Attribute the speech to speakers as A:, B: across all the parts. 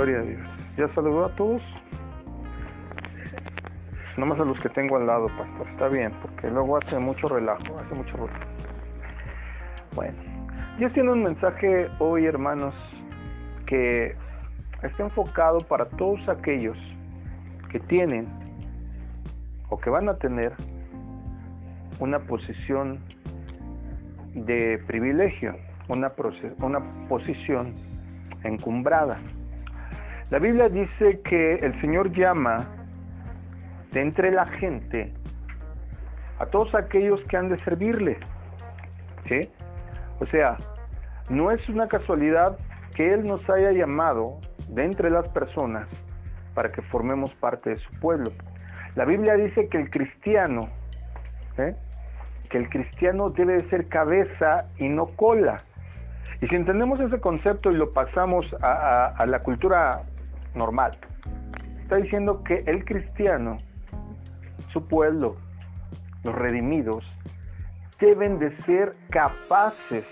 A: Gloria a Dios. ¿Ya saludó a todos? Nomás a los que tengo al lado, pastor. Está bien, porque luego hace mucho relajo, hace mucho ruido. Bueno, Dios tiene un mensaje hoy, hermanos, que está enfocado para todos aquellos que tienen o que van a tener una posición de privilegio, una, una posición encumbrada. La Biblia dice que el Señor llama de entre la gente a todos aquellos que han de servirle. O sea, no es una casualidad que Él nos haya llamado de entre las personas para que formemos parte de su pueblo. La Biblia dice que el cristiano, ¿eh? que el cristiano debe de ser cabeza y no cola. Y si entendemos ese concepto y lo pasamos a, la cultura normal, está diciendo que el cristiano, su pueblo, los redimidos, deben de ser capaces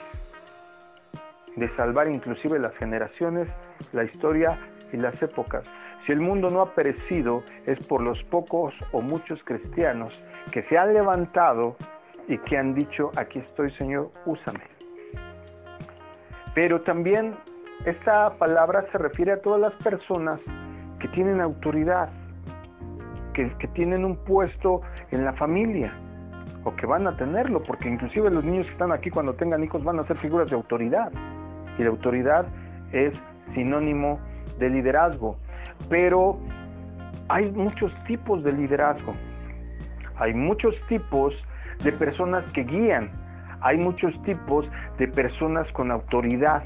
A: de salvar inclusive las generaciones, la historia y las épocas. Si el mundo no ha perecido es por los pocos o muchos cristianos que se han levantado y que han dicho, aquí estoy Señor, úsame. Pero también esta palabra se refiere a todas las personas que tienen autoridad, que, tienen un puesto en la familia o que van a tenerlo, porque inclusive los niños que están aquí cuando tengan hijos van a ser figuras de autoridad. Y la autoridad es sinónimo de liderazgo. Pero hay muchos tipos de liderazgo. Hay muchos tipos de personas que guían hay muchos tipos de personas con autoridad.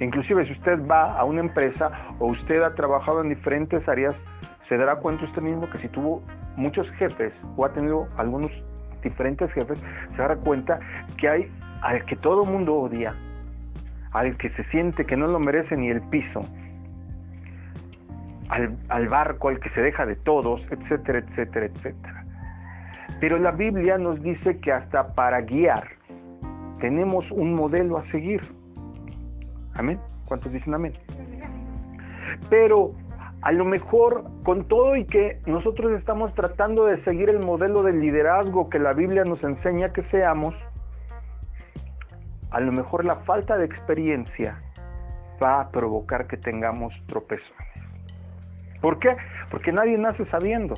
A: Inclusive si usted va a una empresa o usted ha trabajado en diferentes áreas, se dará cuenta usted mismo que si tuvo muchos jefes o ha tenido algunos diferentes jefes, se dará cuenta que hay al que todo mundo odia, al que se siente que no lo merece ni el piso, al, al barco al que se deja de todos, etcétera, etcétera, etcétera. Pero la Biblia nos dice que hasta para guiar, tenemos un modelo a seguir. Amén. ¿Cuántos dicen amén? Pero a lo mejor con todo y que nosotros estamos tratando de seguir el modelo de liderazgo que la Biblia nos enseña que seamos, a lo mejor la falta de experiencia va a provocar que tengamos tropezones. ¿Por qué? Porque nadie nace sabiendo.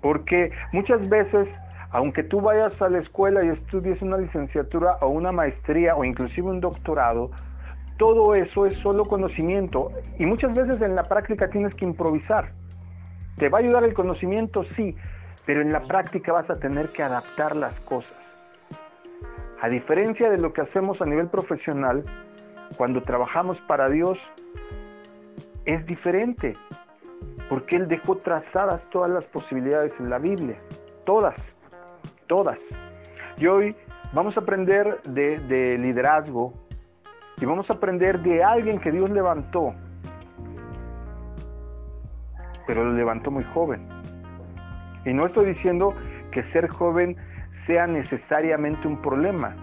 A: Porque muchas veces aunque tú vayas a la escuela y estudies una licenciatura o una maestría o inclusive un doctorado, todo eso es solo conocimiento y muchas veces en la práctica tienes que improvisar. ¿Te va a ayudar el conocimiento? Sí, pero en la práctica vas a tener que adaptar las cosas. A diferencia de lo que hacemos a nivel profesional, cuando trabajamos para Dios, es diferente, porque Él dejó trazadas todas las posibilidades en la Biblia, todas todas. Y hoy vamos a aprender de, liderazgo y vamos a aprender de alguien que Dios levantó, pero lo levantó muy joven. Y no estoy diciendo que ser joven sea necesariamente un problema.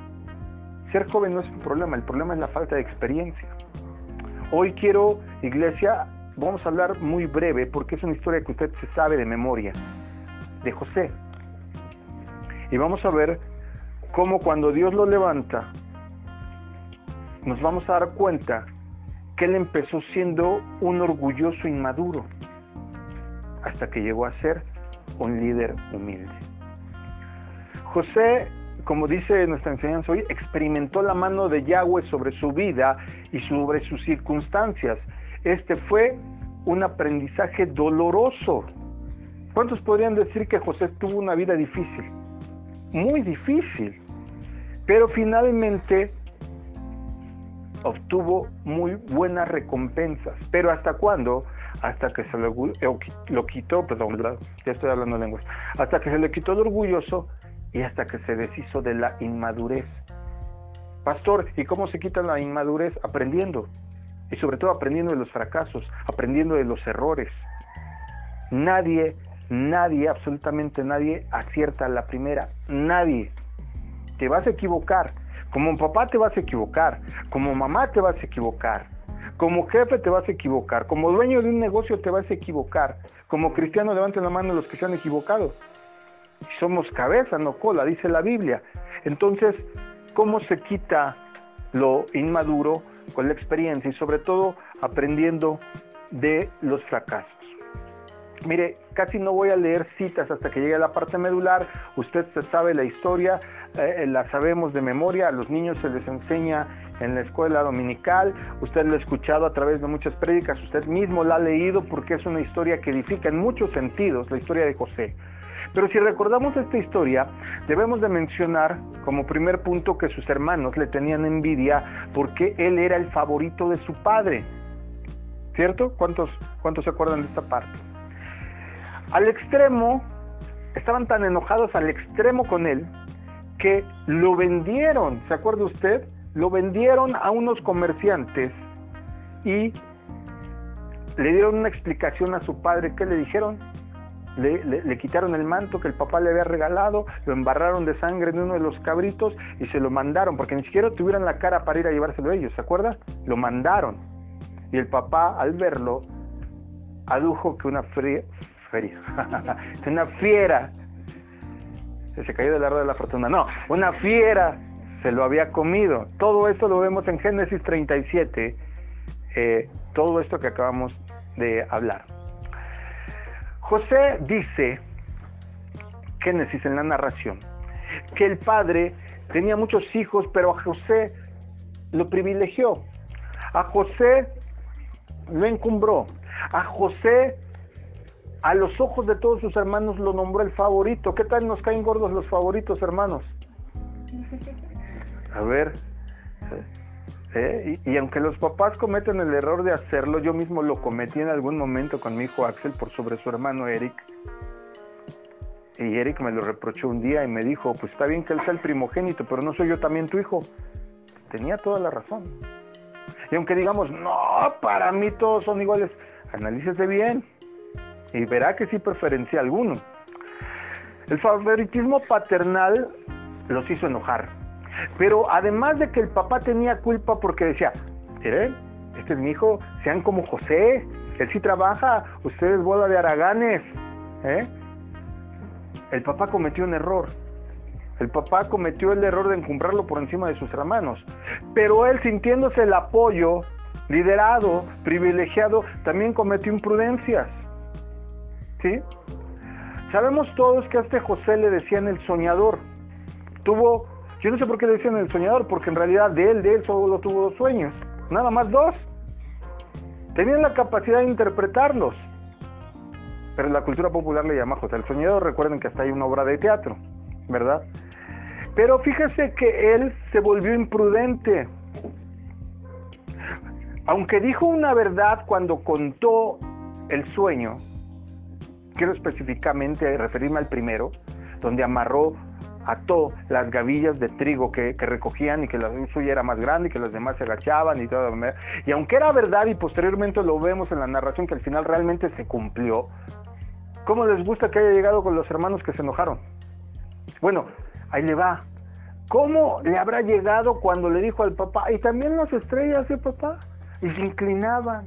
A: Ser joven no es un problema, el problema es la falta de experiencia. Hoy quiero, iglesia, vamos a hablar muy breve porque es una historia que usted se sabe de memoria, de José. Y vamos a ver cómo cuando Dios lo levanta, nos vamos a dar cuenta que él empezó siendo un orgulloso inmaduro, hasta que llegó a ser un líder humilde. José, como dice nuestra enseñanza hoy, experimentó la mano de Yahweh sobre su vida y sobre sus circunstancias. Este fue un aprendizaje doloroso. ¿Cuántos podrían decir que José tuvo una vida difícil? Muy difícil, pero finalmente obtuvo muy buenas recompensas. ¿Pero hasta cuándo? Hasta que se lo, quitó, perdón, ya estoy hablando lenguas, hasta que se le quitó el orgulloso y hasta que se deshizo de la inmadurez. Pastor, ¿y cómo se quita la inmadurez? Aprendiendo. Y sobre todo aprendiendo de los fracasos, aprendiendo de los errores. Nadie Nadie, absolutamente nadie acierta la primera. Nadie. Te vas a equivocar. Como papá te vas a equivocar. Como mamá te vas a equivocar. Como jefe te vas a equivocar, como dueño de un negocio te vas a equivocar, como cristiano levanten la mano los que se han equivocado. Somos cabeza, no cola, dice la Biblia. Entonces, ¿cómo se quita lo inmaduro con la experiencia y sobre todo aprendiendo de los fracasos? Mire, casi no voy a leer citas hasta que llegue a la parte medular. Usted sabe la historia, eh, la sabemos de memoria. A los niños se les enseña en la escuela dominical. Usted lo ha escuchado a través de muchas prédicas. Usted mismo la ha leído porque es una historia que edifica en muchos sentidos la historia de José. Pero si recordamos esta historia, debemos de mencionar como primer punto que sus hermanos le tenían envidia porque él era el favorito de su padre. ¿Cierto? ¿Cuántos, cuántos se acuerdan de esta parte? Al extremo, estaban tan enojados al extremo con él que lo vendieron, ¿se acuerda usted? Lo vendieron a unos comerciantes y le dieron una explicación a su padre. ¿Qué le dijeron? Le, quitaron el manto que el papá le había regalado, lo embarraron de sangre en uno de los cabritos y se lo mandaron, porque ni siquiera tuvieran la cara para ir a llevárselo ellos, ¿se acuerda? Lo mandaron. Y el papá, al verlo, adujo que una fría, una fiera. Se cayó del árbol de la fortuna. No, una fiera se lo había comido. Todo esto lo vemos en Génesis 37. Eh, todo esto que acabamos de hablar. José dice, Génesis en la narración, que el padre tenía muchos hijos, pero a José lo privilegió. A José lo encumbró. A José a los ojos de todos sus hermanos lo nombró el favorito. ¿Qué tal nos caen gordos los favoritos, hermanos? A ver. ¿eh? Y, y, aunque los papás cometen el error de hacerlo, yo mismo lo cometí en algún momento con mi hijo Axel por sobre su hermano Eric. Y Eric me lo reprochó un día y me dijo, pues está bien que él sea el primogénito, pero no soy yo también tu hijo. Tenía toda la razón. Y aunque digamos, no, para mí todos son iguales, analícese bien y verá que sí preferencia alguno. El favoritismo paternal los hizo enojar. Pero además de que el papá tenía culpa porque decía, miren, este es mi hijo, sean como José, él sí trabaja, ustedes bola de araganes. ¿eh? El papá cometió un error. El papá cometió el error de encumbrarlo por encima de sus hermanos. Pero él, sintiéndose el apoyo, liderado, privilegiado, también cometió imprudencias. ¿Sí? Sabemos todos que a este José le decían el soñador. Tuvo, yo no sé por qué le decían el soñador, porque en realidad de él, de él solo tuvo dos sueños, nada más dos. Tenían la capacidad de interpretarlos. Pero la cultura popular le llama José el soñador, recuerden que hasta hay una obra de teatro, ¿verdad? Pero fíjese que él se volvió imprudente. Aunque dijo una verdad cuando contó el sueño, quiero específicamente referirme al primero, donde amarró, ató las gavillas de trigo que, recogían y que la suya era más grande y que los demás se agachaban y todo. Y aunque era verdad y posteriormente lo vemos en la narración que al final realmente se cumplió, ¿cómo les gusta que haya llegado con los hermanos que se enojaron? Bueno, ahí le va. ¿Cómo le habrá llegado cuando le dijo al papá, y también las estrellas, ¿eh, papá? Y se inclinaban.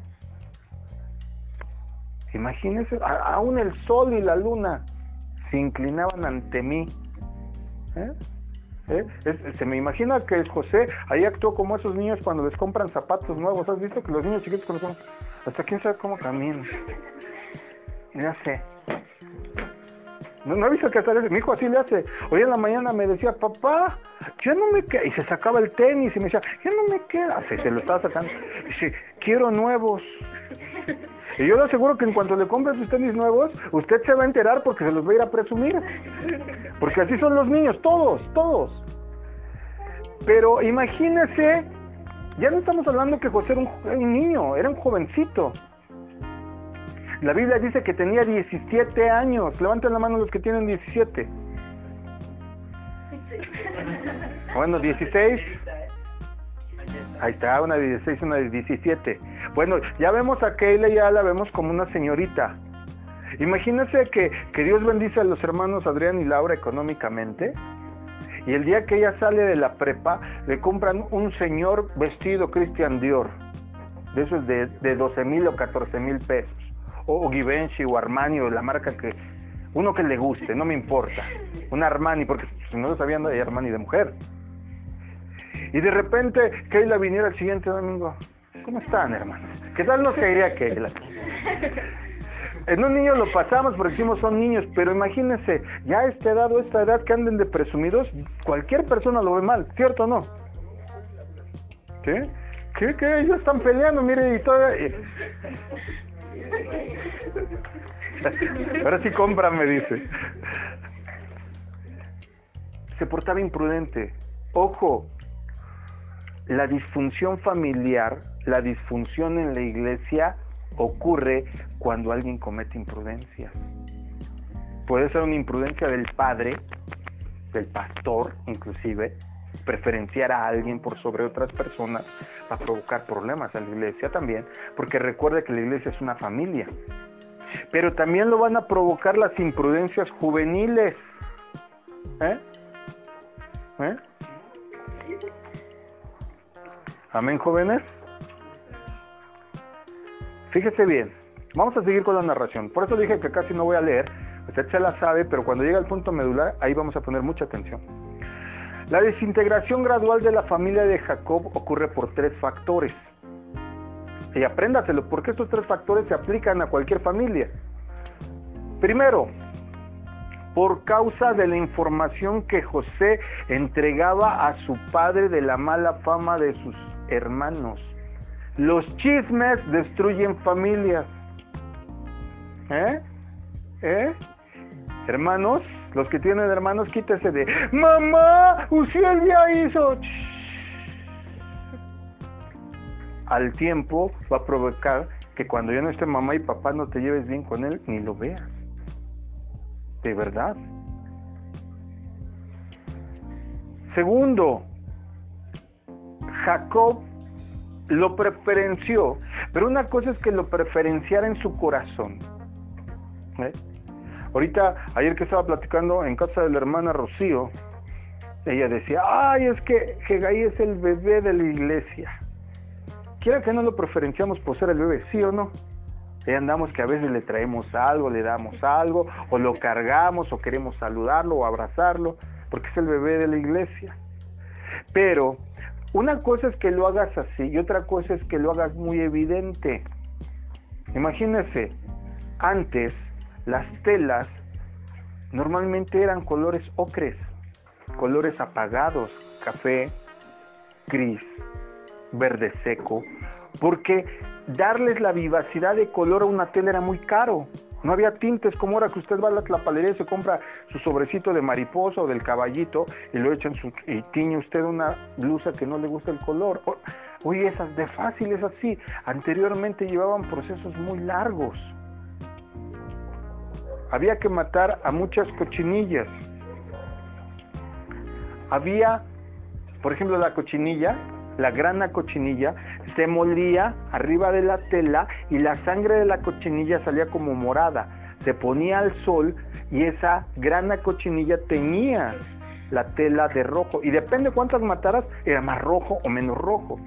A: Imagínense, aún el sol y la luna se inclinaban ante mí. ¿Eh? ¿Eh? se me imagina que José ahí actuó como esos niños cuando les compran zapatos nuevos. ¿Has visto que los niños chiquitos cuando hasta quién sabe cómo caminan? Ya sé. No, no he visto que hasta mi hijo así le hace. Hoy en la mañana me decía, papá, ya no me queda. Y se sacaba el tenis y me decía, ya no me queda. Se, se lo estaba sacando. Dice, quiero nuevos. Y yo le aseguro que en cuanto le compre sus tenis nuevos, usted se va a enterar porque se los va a ir a presumir. Porque así son los niños, todos, todos. Pero imagínese, ya no estamos hablando que José era un, niño, era un jovencito. La Biblia dice que tenía 17 años. Levanten la mano los que tienen 17. Bueno, 16. Ahí está, una de 16, una de 17. Bueno, ya vemos a Keila, ya la vemos como una señorita. Imagínense que, que Dios bendice a los hermanos Adrián y Laura económicamente. Y el día que ella sale de la prepa, le compran un señor vestido Christian Dior. de esos de, de 12 mil o 14 mil pesos, o, Givenchy o Armani o la marca que, uno que le guste, no me importa, un Armani, porque si no lo sabían, hay Armani de mujer. Y de repente, Keila viniera el siguiente domingo, ¿cómo están, hermanos? ¿Qué tal nos caería Keila? En un niño lo pasamos porque decimos son niños, pero imagínense, ya a esta edad o esta edad que anden de presumidos, cualquier persona lo ve mal, ¿cierto o no? ¿Qué? ¿Qué? ¿Qué? Ellos están peleando, mire, y todo. Ahora sí cómprame, dice. Se portaba imprudente. Ojo, la disfunción familiar, la disfunción en la iglesia ocurre cuando alguien comete imprudencia. Puede ser una imprudencia del padre, del pastor inclusive, preferenciar a alguien por sobre otras personas va a provocar problemas a la iglesia también, porque recuerde que la iglesia es una familia. Pero también lo van a provocar las imprudencias juveniles. ¿Eh? ¿Eh? Amén, jóvenes. Fíjese bien, vamos a seguir con la narración. Por eso dije que casi no voy a leer, usted se la sabe, pero cuando llega el punto medular, ahí vamos a poner mucha atención. La desintegración gradual de la familia de Jacob ocurre por tres factores. Y apréndaselo, porque estos tres factores se aplican a cualquier familia. Primero, por causa de la información que José entregaba a su padre de la mala fama de sus hermanos. Los chismes destruyen familias. ¿Eh? ¿Eh? Hermanos, los que tienen hermanos, quítese de, mamá, usted ya hizo. Al tiempo va a provocar que cuando ya no esté mamá y papá no te lleves bien con él, ni lo veas. De verdad. Segundo, Jacob lo preferenció, pero una cosa es que lo preferenciara en su corazón. ¿eh? Ahorita, ayer que estaba platicando en casa de la hermana Rocío, ella decía, ay, es que Hegai es el bebé de la iglesia. Quiera que no lo preferenciamos por ser el bebé, ¿sí o no? Ahí andamos que a veces le traemos algo, le damos algo, o lo cargamos, o queremos saludarlo, o abrazarlo, porque es el bebé de la iglesia. Pero una cosa es que lo hagas así y otra cosa es que lo hagas muy evidente. Imagínese, antes las telas normalmente eran colores ocres, colores apagados, café, gris, verde seco, porque darles la vivacidad de color a una tela era muy caro. No había tintes como ahora que usted va a la palería y se compra su sobrecito de mariposa o del caballito y lo echa en su, y tiñe usted una blusa que no le gusta el color. Oye, esas de fácil es así. Anteriormente llevaban procesos muy largos. Había que matar a muchas cochinillas. Había, por ejemplo, la cochinilla, la grana cochinilla, se molía arriba de la tela y la sangre de la cochinilla salía como morada. Se ponía al sol y esa grana cochinilla tenía la tela de rojo. Y depende cuántas mataras, era más rojo o menos rojo.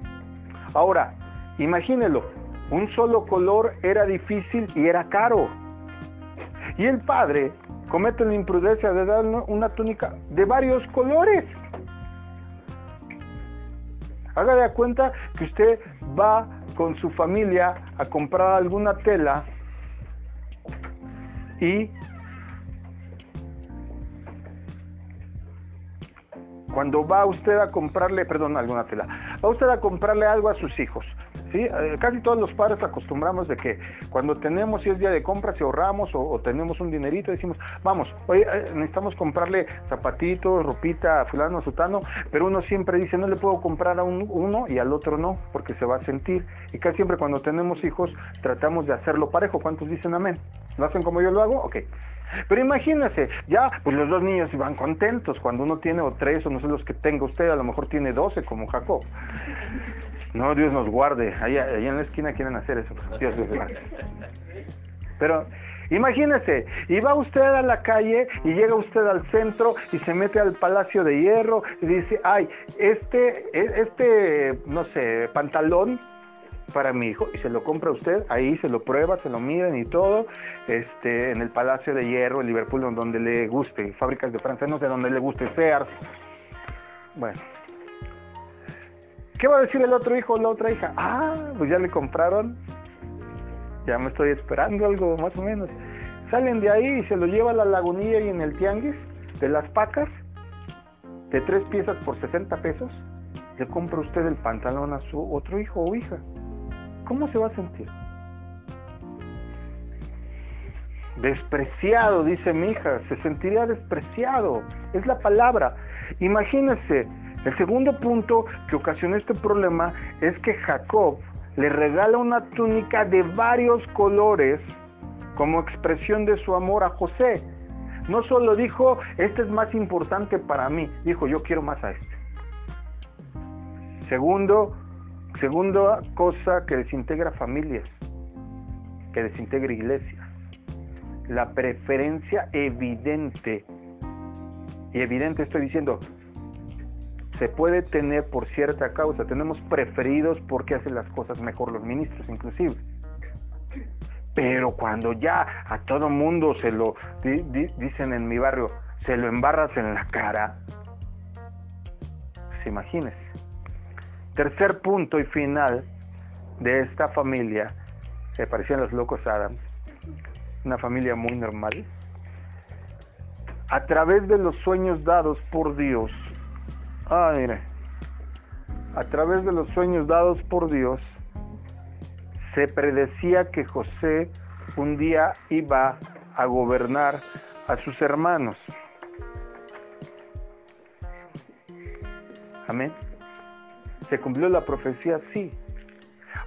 A: Ahora, imagínelo, un solo color era difícil y era caro. Y el padre comete la imprudencia de dar una túnica de varios colores. Haga de cuenta que usted va con su familia a comprar alguna tela y cuando va usted a comprarle, perdón, alguna tela, va usted a comprarle algo a sus hijos, ¿sí? Eh, casi todos los padres acostumbramos de que cuando tenemos, si es día de compras, si ahorramos o, tenemos un dinerito, decimos, vamos, oye, eh, necesitamos comprarle zapatitos, ropita fulano, sutano, pero uno siempre dice, no le puedo comprar a uno y al otro no, porque se va a sentir. Y casi siempre cuando tenemos hijos tratamos de hacerlo parejo. ¿Cuántos dicen amén? ¿Lo hacen como yo lo hago? Ok. Pero imagínese, ya, pues los dos niños iban contentos. Cuando uno tiene o tres, o no sé los que tenga usted, a lo mejor tiene doce, como Jacob. No, Dios nos guarde. Allá, en la esquina quieren hacer eso. Dios nos guarde. Pero imagínese, iba usted a la calle y llega usted al centro y se mete al Palacio de Hierro y dice, ay, este, e, este, no sé, pantalón para mi hijo y se lo compra usted, ahí se lo prueba, se lo miden y todo, este, en el Palacio de Hierro, en Liverpool, donde le guste, fábricas de Francia, no sé, donde le guste, Sears. Bueno. ¿Qué va a decir el otro hijo o la otra hija? Ah, pues ya le compraron, ya me estoy esperando algo más o menos. Salen de ahí y se lo lleva a la lagunilla y en el tianguis de las pacas, de tres piezas por 60 pesos, le compra usted el pantalón a su otro hijo o hija. ¿Cómo se va a sentir? Despreciado, dice mi hija, se sentiría despreciado, es la palabra. Imagínese, el segundo punto que ocasionó este problema es que Jacob le regala una túnica de varios colores como expresión de su amor a José. No solo dijo, este es más importante para mí, dijo, yo quiero más a este. Segundo, segunda cosa que desintegra familias, que desintegra iglesias, la preferencia evidente. Y evidente estoy diciendo, se puede tener por cierta causa, tenemos preferidos porque hacen las cosas mejor los ministros inclusive. Pero cuando ya a todo mundo se lo dicen en mi barrio, se lo embarras en la cara, pues imagínese. Tercer punto y final de esta familia, que parecían los locos Adams, una familia muy normal, a través de los sueños dados por Dios, ah, mire, a través de los sueños dados por Dios, se predecía que José un día iba a gobernar a sus hermanos. Amén. ¿Se cumplió la profecía? Sí.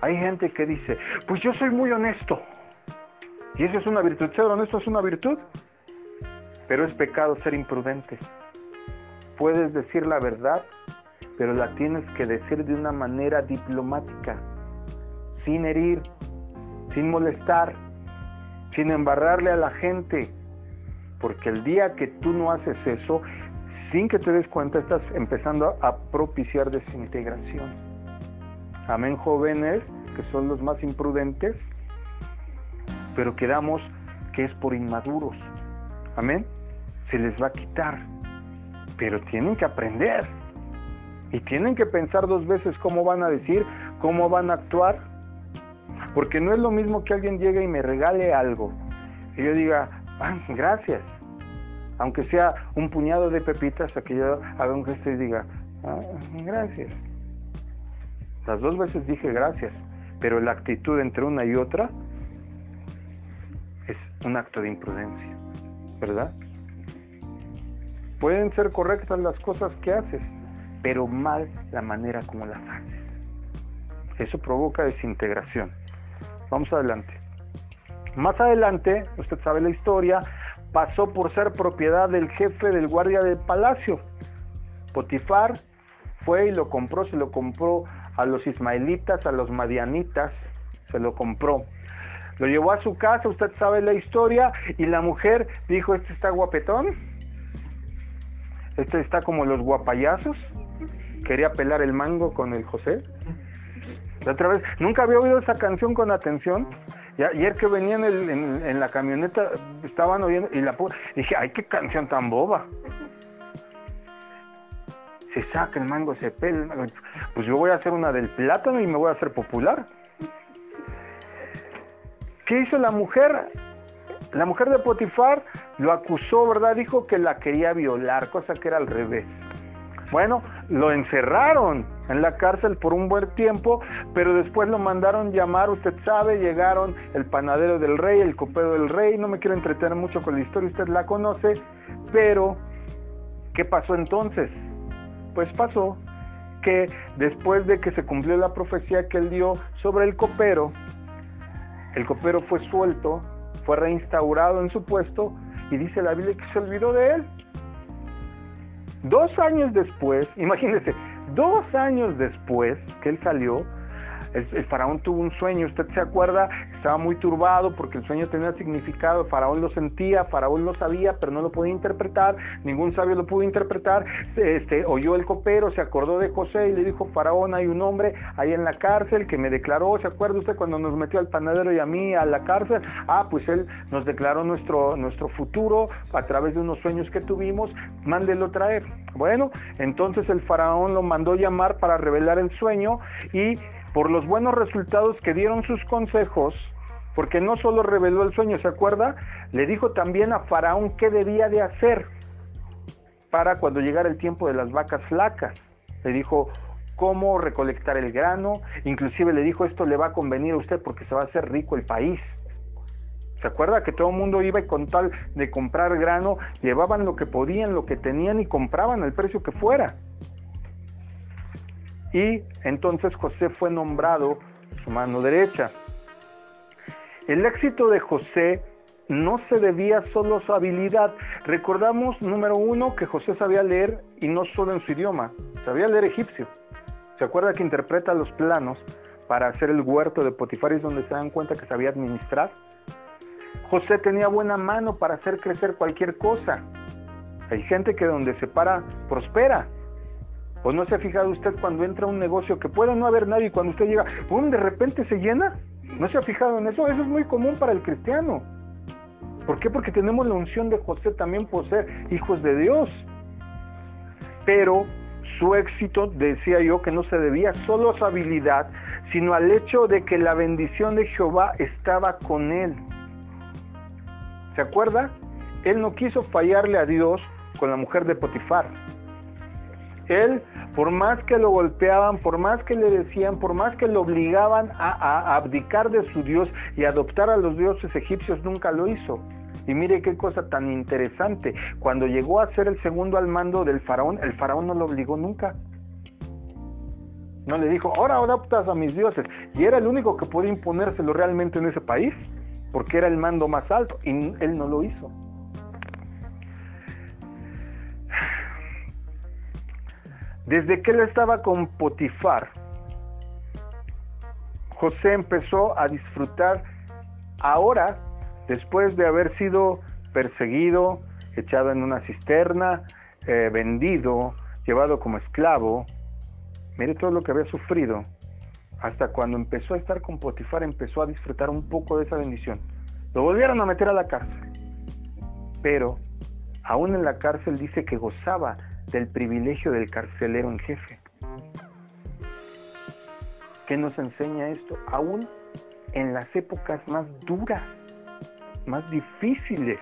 A: Hay gente que dice, pues yo soy muy honesto. Y eso es una virtud. Ser honesto es una virtud. Pero es pecado ser imprudente. Puedes decir la verdad, pero la tienes que decir de una manera diplomática sin herir, sin molestar, sin embarrarle a la gente. Porque el día que tú no haces eso, sin que te des cuenta, estás empezando a propiciar desintegración. Amén, jóvenes, que son los más imprudentes, pero quedamos que es por inmaduros. Amén. Se les va a quitar. Pero tienen que aprender. Y tienen que pensar dos veces cómo van a decir, cómo van a actuar porque no es lo mismo que alguien llegue y me regale algo. Y yo diga, ah, gracias. Aunque sea un puñado de pepitas, a que yo haga un gesto y diga, ah, gracias. Las dos veces dije gracias, pero la actitud entre una y otra es un acto de imprudencia, ¿verdad? Pueden ser correctas las cosas que haces, pero mal la manera como las haces. Eso provoca desintegración. Vamos adelante. Más adelante, usted sabe la historia, pasó por ser propiedad del jefe del guardia del palacio. Potifar fue y lo compró, se lo compró a los ismaelitas, a los madianitas, se lo compró. Lo llevó a su casa, usted sabe la historia, y la mujer dijo, este está guapetón, este está como los guapayazos, quería pelar el mango con el José. La otra vez, nunca había oído esa canción con atención. Y ayer que venían en, la camioneta, estaban oyendo y la dije, ay, qué canción tan boba. Se saca el mango, se pela. Pues yo voy a hacer una del plátano y me voy a hacer popular. ¿Qué hizo la mujer? La mujer de Potifar lo acusó, ¿verdad? Dijo que la quería violar, cosa que era al revés. Bueno, lo encerraron en la cárcel por un buen tiempo, pero después lo mandaron llamar, usted sabe, llegaron el panadero del rey, el copero del rey, no me quiero entretener mucho con la historia, usted la conoce, pero ¿qué pasó entonces? Pues pasó que después de que se cumplió la profecía que él dio sobre el copero, el copero fue suelto, fue reinstaurado en su puesto y dice la Biblia que se olvidó de él. Dos años después, imagínense, dos años después que él salió, el, faraón tuvo un sueño, usted se acuerda, estaba muy turbado porque el sueño tenía significado, el faraón lo sentía, faraón lo sabía, pero no lo podía interpretar, ningún sabio lo pudo interpretar, este, oyó el copero, se acordó de José y le dijo, faraón, hay un hombre ahí en la cárcel que me declaró, ¿se acuerda usted cuando nos metió al panadero y a mí a la cárcel? Ah, pues él nos declaró nuestro, nuestro futuro a través de unos sueños que tuvimos, mándelo traer. Bueno, entonces el faraón lo mandó llamar para revelar el sueño y por los buenos resultados que dieron sus consejos, porque no solo reveló el sueño, ¿se acuerda? Le dijo también a Faraón qué debía de hacer para cuando llegara el tiempo de las vacas flacas. Le dijo cómo recolectar el grano, inclusive le dijo esto le va a convenir a usted porque se va a hacer rico el país. ¿Se acuerda que todo el mundo iba y con tal de comprar grano, llevaban lo que podían, lo que tenían y compraban al precio que fuera? Y entonces José fue nombrado su mano derecha. El éxito de José no se debía solo a su habilidad. Recordamos, número uno, que José sabía leer y no solo en su idioma, sabía leer egipcio. ¿Se acuerda que interpreta los planos para hacer el huerto de Potifar y donde se dan cuenta que sabía administrar? José tenía buena mano para hacer crecer cualquier cosa. Hay gente que donde se para prospera. ¿O no se ha fijado usted cuando entra un negocio que puede no haber nadie y cuando usted llega, ¡pum! de repente se llena? ¿No se ha fijado en eso? Eso es muy común para el cristiano. ¿Por qué? Porque tenemos la unción de José también por ser hijos de Dios. Pero su éxito, decía yo, que no se debía solo a su habilidad, sino al hecho de que la bendición de Jehová estaba con él. ¿Se acuerda? Él no quiso fallarle a Dios con la mujer de Potifar. Él, por más que lo golpeaban, por más que le decían, por más que lo obligaban a, abdicar de su Dios y adoptar a los dioses egipcios, nunca lo hizo. Y mire qué cosa tan interesante. Cuando llegó a ser el segundo al mando del faraón, el faraón no lo obligó nunca. No le dijo, ahora adoptas a mis dioses. Y era el único que podía imponérselo realmente en ese país, porque era el mando más alto, y él no lo hizo. Desde que él estaba con Potifar, José empezó a disfrutar ahora, después de haber sido perseguido, echado en una cisterna, eh, vendido, llevado como esclavo. Mire todo lo que había sufrido. Hasta cuando empezó a estar con Potifar, empezó a disfrutar un poco de esa bendición. Lo volvieron a meter a la cárcel. Pero, aún en la cárcel dice que gozaba del privilegio del carcelero en jefe. ¿Qué nos enseña esto? Aún en las épocas más duras, más difíciles,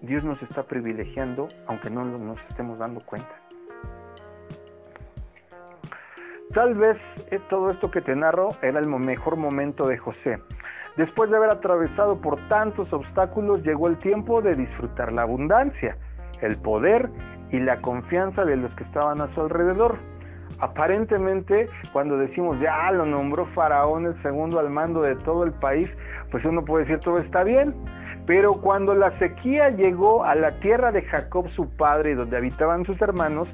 A: Dios nos está privilegiando, aunque no nos estemos dando cuenta. Tal vez eh, todo esto que te narro era el mejor momento de José. Después de haber atravesado por tantos obstáculos, llegó el tiempo de disfrutar la abundancia el poder y la confianza de los que estaban a su alrededor. Aparentemente, cuando decimos ya lo nombró Faraón el segundo al mando de todo el país, pues uno puede decir todo está bien. Pero cuando la sequía llegó a la tierra de Jacob su padre, donde habitaban sus hermanos,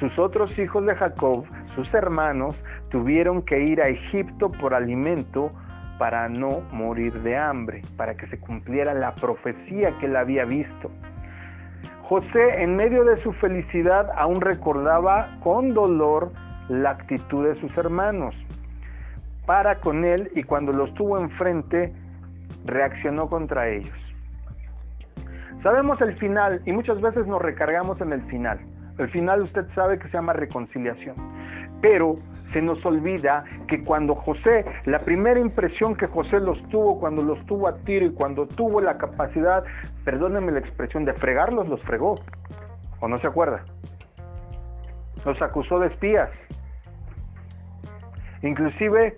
A: sus otros hijos de Jacob, sus hermanos, tuvieron que ir a Egipto por alimento para no morir de hambre, para que se cumpliera la profecía que él había visto. José, en medio de su felicidad, aún recordaba con dolor la actitud de sus hermanos. Para con él y cuando los tuvo enfrente, reaccionó contra ellos. Sabemos el final y muchas veces nos recargamos en el final. El final usted sabe que se llama reconciliación. Pero se nos olvida que cuando José, la primera impresión que José los tuvo, cuando los tuvo a tiro y cuando tuvo la capacidad, perdónenme la expresión, de fregarlos, los fregó. ¿O no se acuerda? Los acusó de espías. Inclusive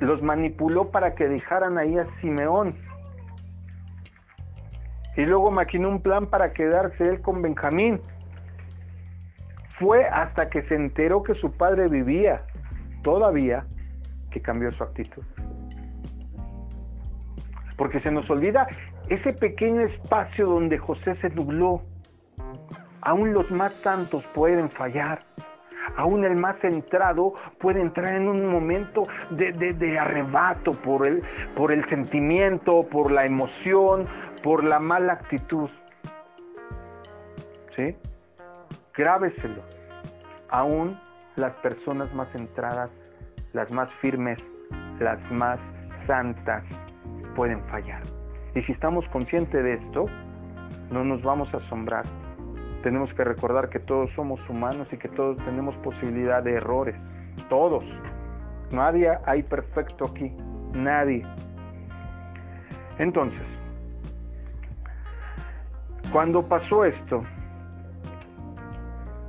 A: los manipuló para que dejaran ahí a Simeón. Y luego maquinó un plan para quedarse él con Benjamín. Fue hasta que se enteró que su padre vivía todavía que cambió su actitud. Porque se nos olvida ese pequeño espacio donde José se nubló. Aún los más santos pueden fallar. Aún el más centrado puede entrar en un momento de, de, arrebato por el, por el sentimiento, por la emoción, por la mala actitud. ¿Sí? Grábeselo. Aún las personas más centradas, las más firmes, las más santas pueden fallar. Y si estamos conscientes de esto, no nos vamos a asombrar. Tenemos que recordar que todos somos humanos y que todos tenemos posibilidad de errores. Todos. Nadie hay perfecto aquí. Nadie. Entonces, cuando pasó esto,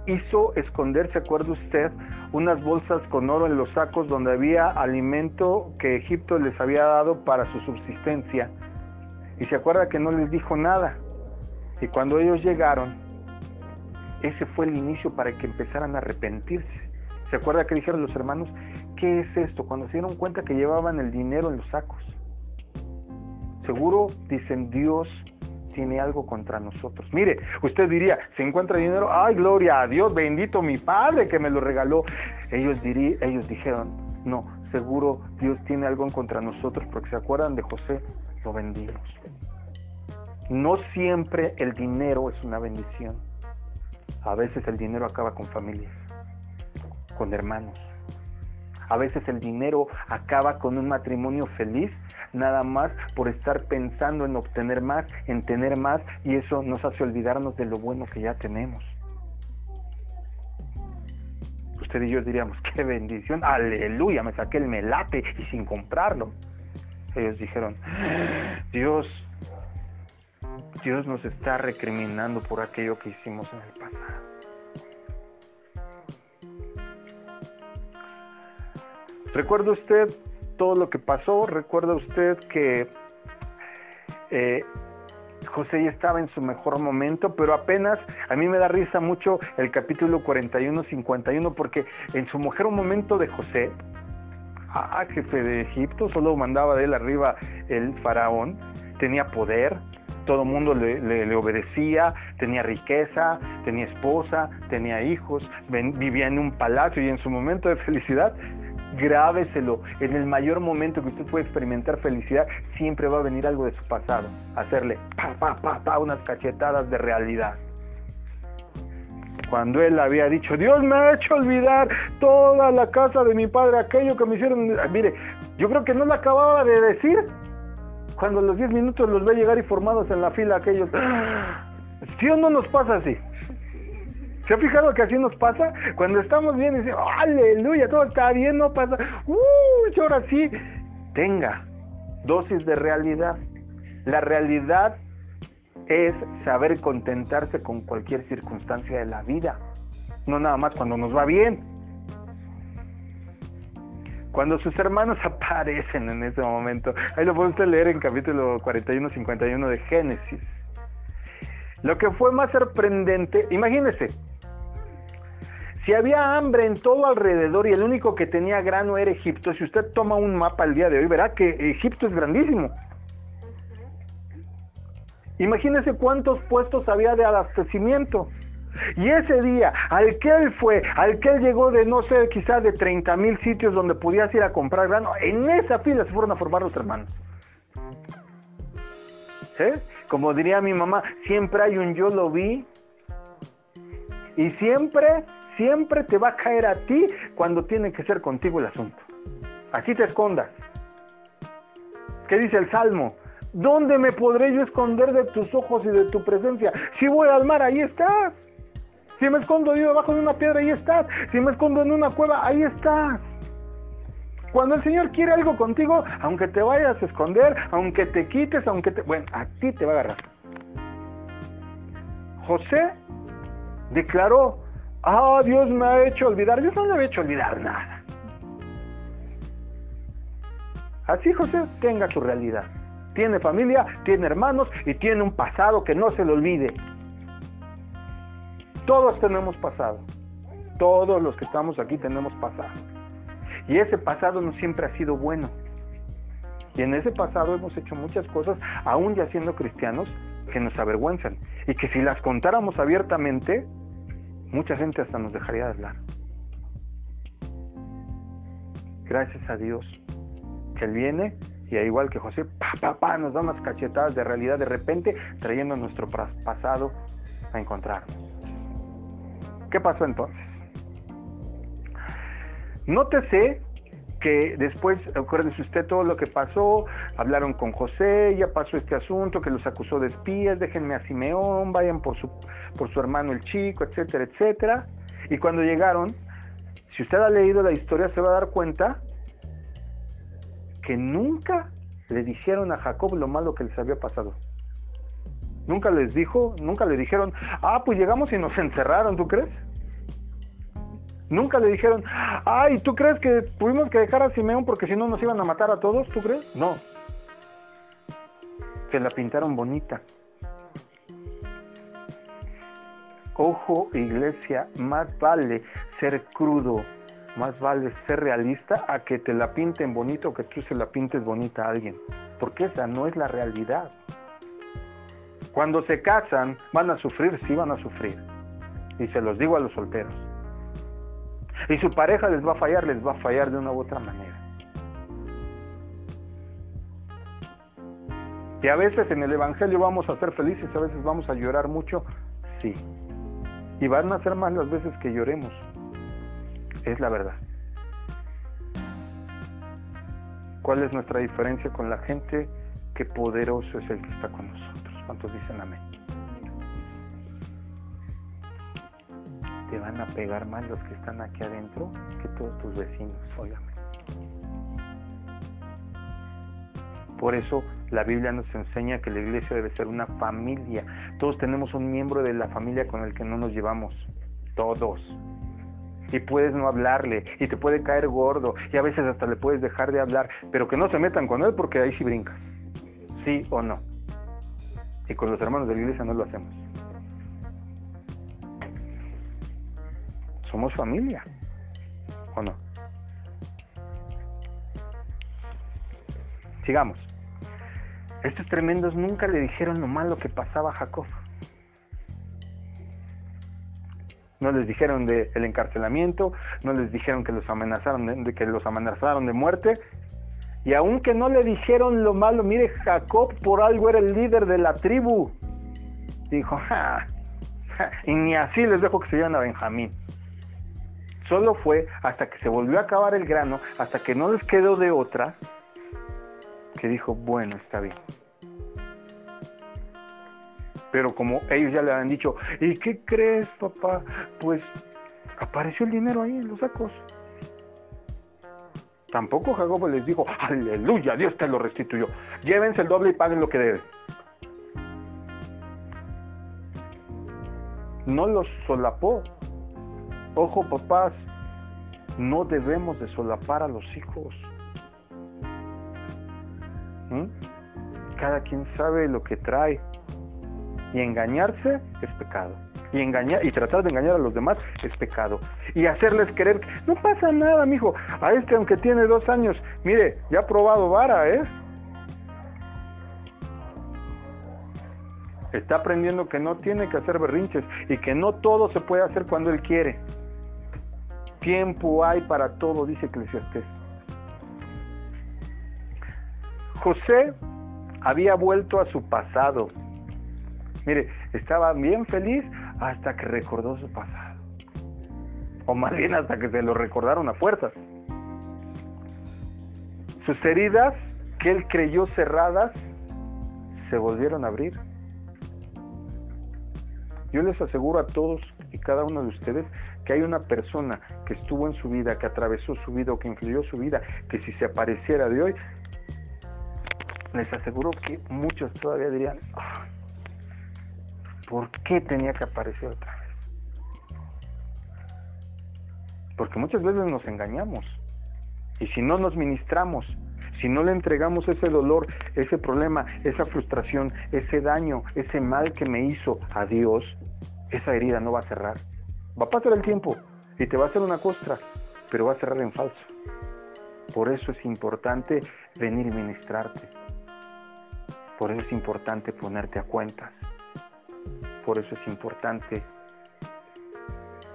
A: hizo esconder, ¿se acuerda usted? Unas bolsas con oro en los sacos donde había alimento que Egipto les había dado para su subsistencia. Y se acuerda que no les dijo nada. Y cuando ellos llegaron, ese fue el inicio para que empezaran a arrepentirse. ¿Se acuerda que dijeron los hermanos? ¿Qué es esto? Cuando se dieron cuenta que llevaban el dinero en los sacos. Seguro dicen Dios tiene algo contra nosotros. Mire, usted diría, se encuentra dinero, ay, gloria a Dios, bendito mi Padre que me lo regaló. Ellos, dirí, ellos dijeron, no, seguro Dios tiene algo contra nosotros, porque se acuerdan de José, lo vendimos. No siempre el dinero es una bendición. A veces el dinero acaba con familias, con hermanos. A veces el dinero acaba con un matrimonio feliz nada más por estar pensando en obtener más, en tener más, y eso nos hace olvidarnos de lo bueno que ya tenemos. Usted y yo diríamos, qué bendición, aleluya, me saqué el melate y sin comprarlo. Ellos dijeron, Dios, Dios nos está recriminando por aquello que hicimos en el pasado. ¿Recuerda usted todo lo que pasó. Recuerda usted que eh, José ya estaba en su mejor momento, pero apenas a mí me da risa mucho el capítulo 41-51 porque en su mejor momento de José, jefe de Egipto, solo mandaba de él arriba el faraón, tenía poder, todo mundo le, obedecía, tenía riqueza, tenía esposa, tenía hijos, vivía en un palacio y en su momento de felicidad grábeselo. En el mayor momento que usted puede experimentar felicidad, siempre va a venir algo de su pasado. Hacerle pa, pa, pa, pa, unas cachetadas de realidad. Cuando él había dicho, Dios me ha hecho olvidar toda la casa de mi padre, aquello que me hicieron. Mire, yo creo que no lo acababa de decir. Cuando a los 10 minutos los ve llegar y formados en la fila aquellos. ¿Sí o no nos pasa así? ¿Se ha fijado que así nos pasa? Cuando estamos bien decimos, aleluya, todo está bien, no pasa. ¡Uh! ahora sí. Tenga dosis de realidad. La realidad es saber contentarse con cualquier circunstancia de la vida. No nada más cuando nos va bien. Cuando sus hermanos aparecen en ese momento. Ahí lo puede usted leer en capítulo 41-51 de Génesis. Lo que fue más sorprendente, imagínese, si había hambre en todo alrededor y el único que tenía grano era Egipto, si usted toma un mapa el día de hoy, verá que Egipto es grandísimo. Imagínese cuántos puestos había de abastecimiento. Y ese día, al que él fue, al que él llegó de no sé, quizás de 30 mil sitios donde podías ir a comprar grano, en esa fila se fueron a formar los hermanos. ¿Sí? Como diría mi mamá, siempre hay un yo lo vi. Y siempre siempre te va a caer a ti cuando tiene que ser contigo el asunto. Así te escondas. ¿Qué dice el Salmo? ¿Dónde me podré yo esconder de tus ojos y de tu presencia? Si voy al mar, ahí estás. Si me escondo yo debajo de una piedra, ahí estás. Si me escondo en una cueva, ahí estás. Cuando el Señor quiere algo contigo, aunque te vayas a esconder, aunque te quites, aunque te... Bueno, a ti te va a agarrar. José declaró Ah, Dios me ha hecho olvidar. Dios no me ha hecho olvidar nada. Así José tenga su realidad. Tiene familia, tiene hermanos y tiene un pasado que no se le olvide. Todos tenemos pasado. Todos los que estamos aquí tenemos pasado. Y ese pasado no siempre ha sido bueno. Y en ese pasado hemos hecho muchas cosas, aún ya siendo cristianos, que nos avergüenzan. Y que si las contáramos abiertamente, mucha gente hasta nos dejaría de hablar. gracias a Dios, que Él viene y igual que José, pa, pa, nos da unas cachetadas de realidad de repente, trayendo nuestro pasado a encontrarnos. ¿Qué pasó entonces? Nótese que después, acuérdese usted todo lo que pasó, hablaron con José, ya pasó este asunto, que los acusó de espías, déjenme a Simeón, vayan por su, por su hermano el chico, etcétera, etcétera. Y cuando llegaron, si usted ha leído la historia, se va a dar cuenta que nunca le dijeron a Jacob lo malo que les había pasado. Nunca les dijo, nunca le dijeron, ah, pues llegamos y nos encerraron, ¿tú crees? Nunca le dijeron, ay, ¿tú crees que tuvimos que dejar a Simeón porque si no nos iban a matar a todos? ¿Tú crees? No. Se la pintaron bonita. Ojo, iglesia, más vale ser crudo, más vale ser realista a que te la pinten bonito o que tú se la pintes bonita a alguien. Porque esa no es la realidad. Cuando se casan, van a sufrir, sí van a sufrir. Y se los digo a los solteros. Y su pareja les va a fallar, les va a fallar de una u otra manera. Y a veces en el Evangelio vamos a ser felices, a veces vamos a llorar mucho, sí. Y van a ser más las veces que lloremos. Es la verdad. ¿Cuál es nuestra diferencia con la gente? Qué poderoso es el que está con nosotros. ¿Cuántos dicen amén? Te van a pegar más los que están aquí adentro que todos tus vecinos, óigame. Por eso la Biblia nos enseña que la iglesia debe ser una familia. Todos tenemos un miembro de la familia con el que no nos llevamos. Todos. Y puedes no hablarle, y te puede caer gordo, y a veces hasta le puedes dejar de hablar, pero que no se metan con él porque ahí sí brincas. Sí o no. Y con los hermanos de la iglesia no lo hacemos. Somos familia, ¿o no? Sigamos. Estos tremendos nunca le dijeron lo malo que pasaba a Jacob. No les dijeron del el encarcelamiento, no les dijeron que los amenazaron de, que los amenazaron de muerte. Y aunque no le dijeron lo malo, mire, Jacob por algo era el líder de la tribu. Dijo, y ni así les dejo que se lleven a Benjamín. Solo fue hasta que se volvió a acabar el grano, hasta que no les quedó de otra, que dijo, bueno, está bien. Pero como ellos ya le habían dicho, ¿y qué crees, papá? Pues apareció el dinero ahí en los sacos. Tampoco Jacob les dijo, aleluya, Dios te lo restituyó. Llévense el doble y paguen lo que deben. No los solapó, Ojo papás, no debemos de solapar a los hijos. ¿Mm? Cada quien sabe lo que trae. Y engañarse es pecado. Y, engañar, y tratar de engañar a los demás es pecado. Y hacerles creer, no pasa nada, mijo. A este, aunque tiene dos años, mire, ya ha probado vara, ¿eh? Está aprendiendo que no tiene que hacer berrinches y que no todo se puede hacer cuando él quiere. Tiempo hay para todo, dice Eclesiastés. José había vuelto a su pasado. Mire, estaba bien feliz hasta que recordó su pasado. O más bien hasta que se lo recordaron a fuerzas. Sus heridas, que él creyó cerradas, se volvieron a abrir. Yo les aseguro a todos y cada uno de ustedes que hay una persona que estuvo en su vida, que atravesó su vida o que influyó su vida, que si se apareciera de hoy, les aseguro que muchos todavía dirían, ¿por qué tenía que aparecer otra vez? Porque muchas veces nos engañamos. Y si no nos ministramos, si no le entregamos ese dolor, ese problema, esa frustración, ese daño, ese mal que me hizo a Dios, esa herida no va a cerrar. Va a pasar el tiempo y te va a hacer una costra, pero va a cerrar en falso. Por eso es importante venir y ministrarte. Por eso es importante ponerte a cuentas. Por eso es importante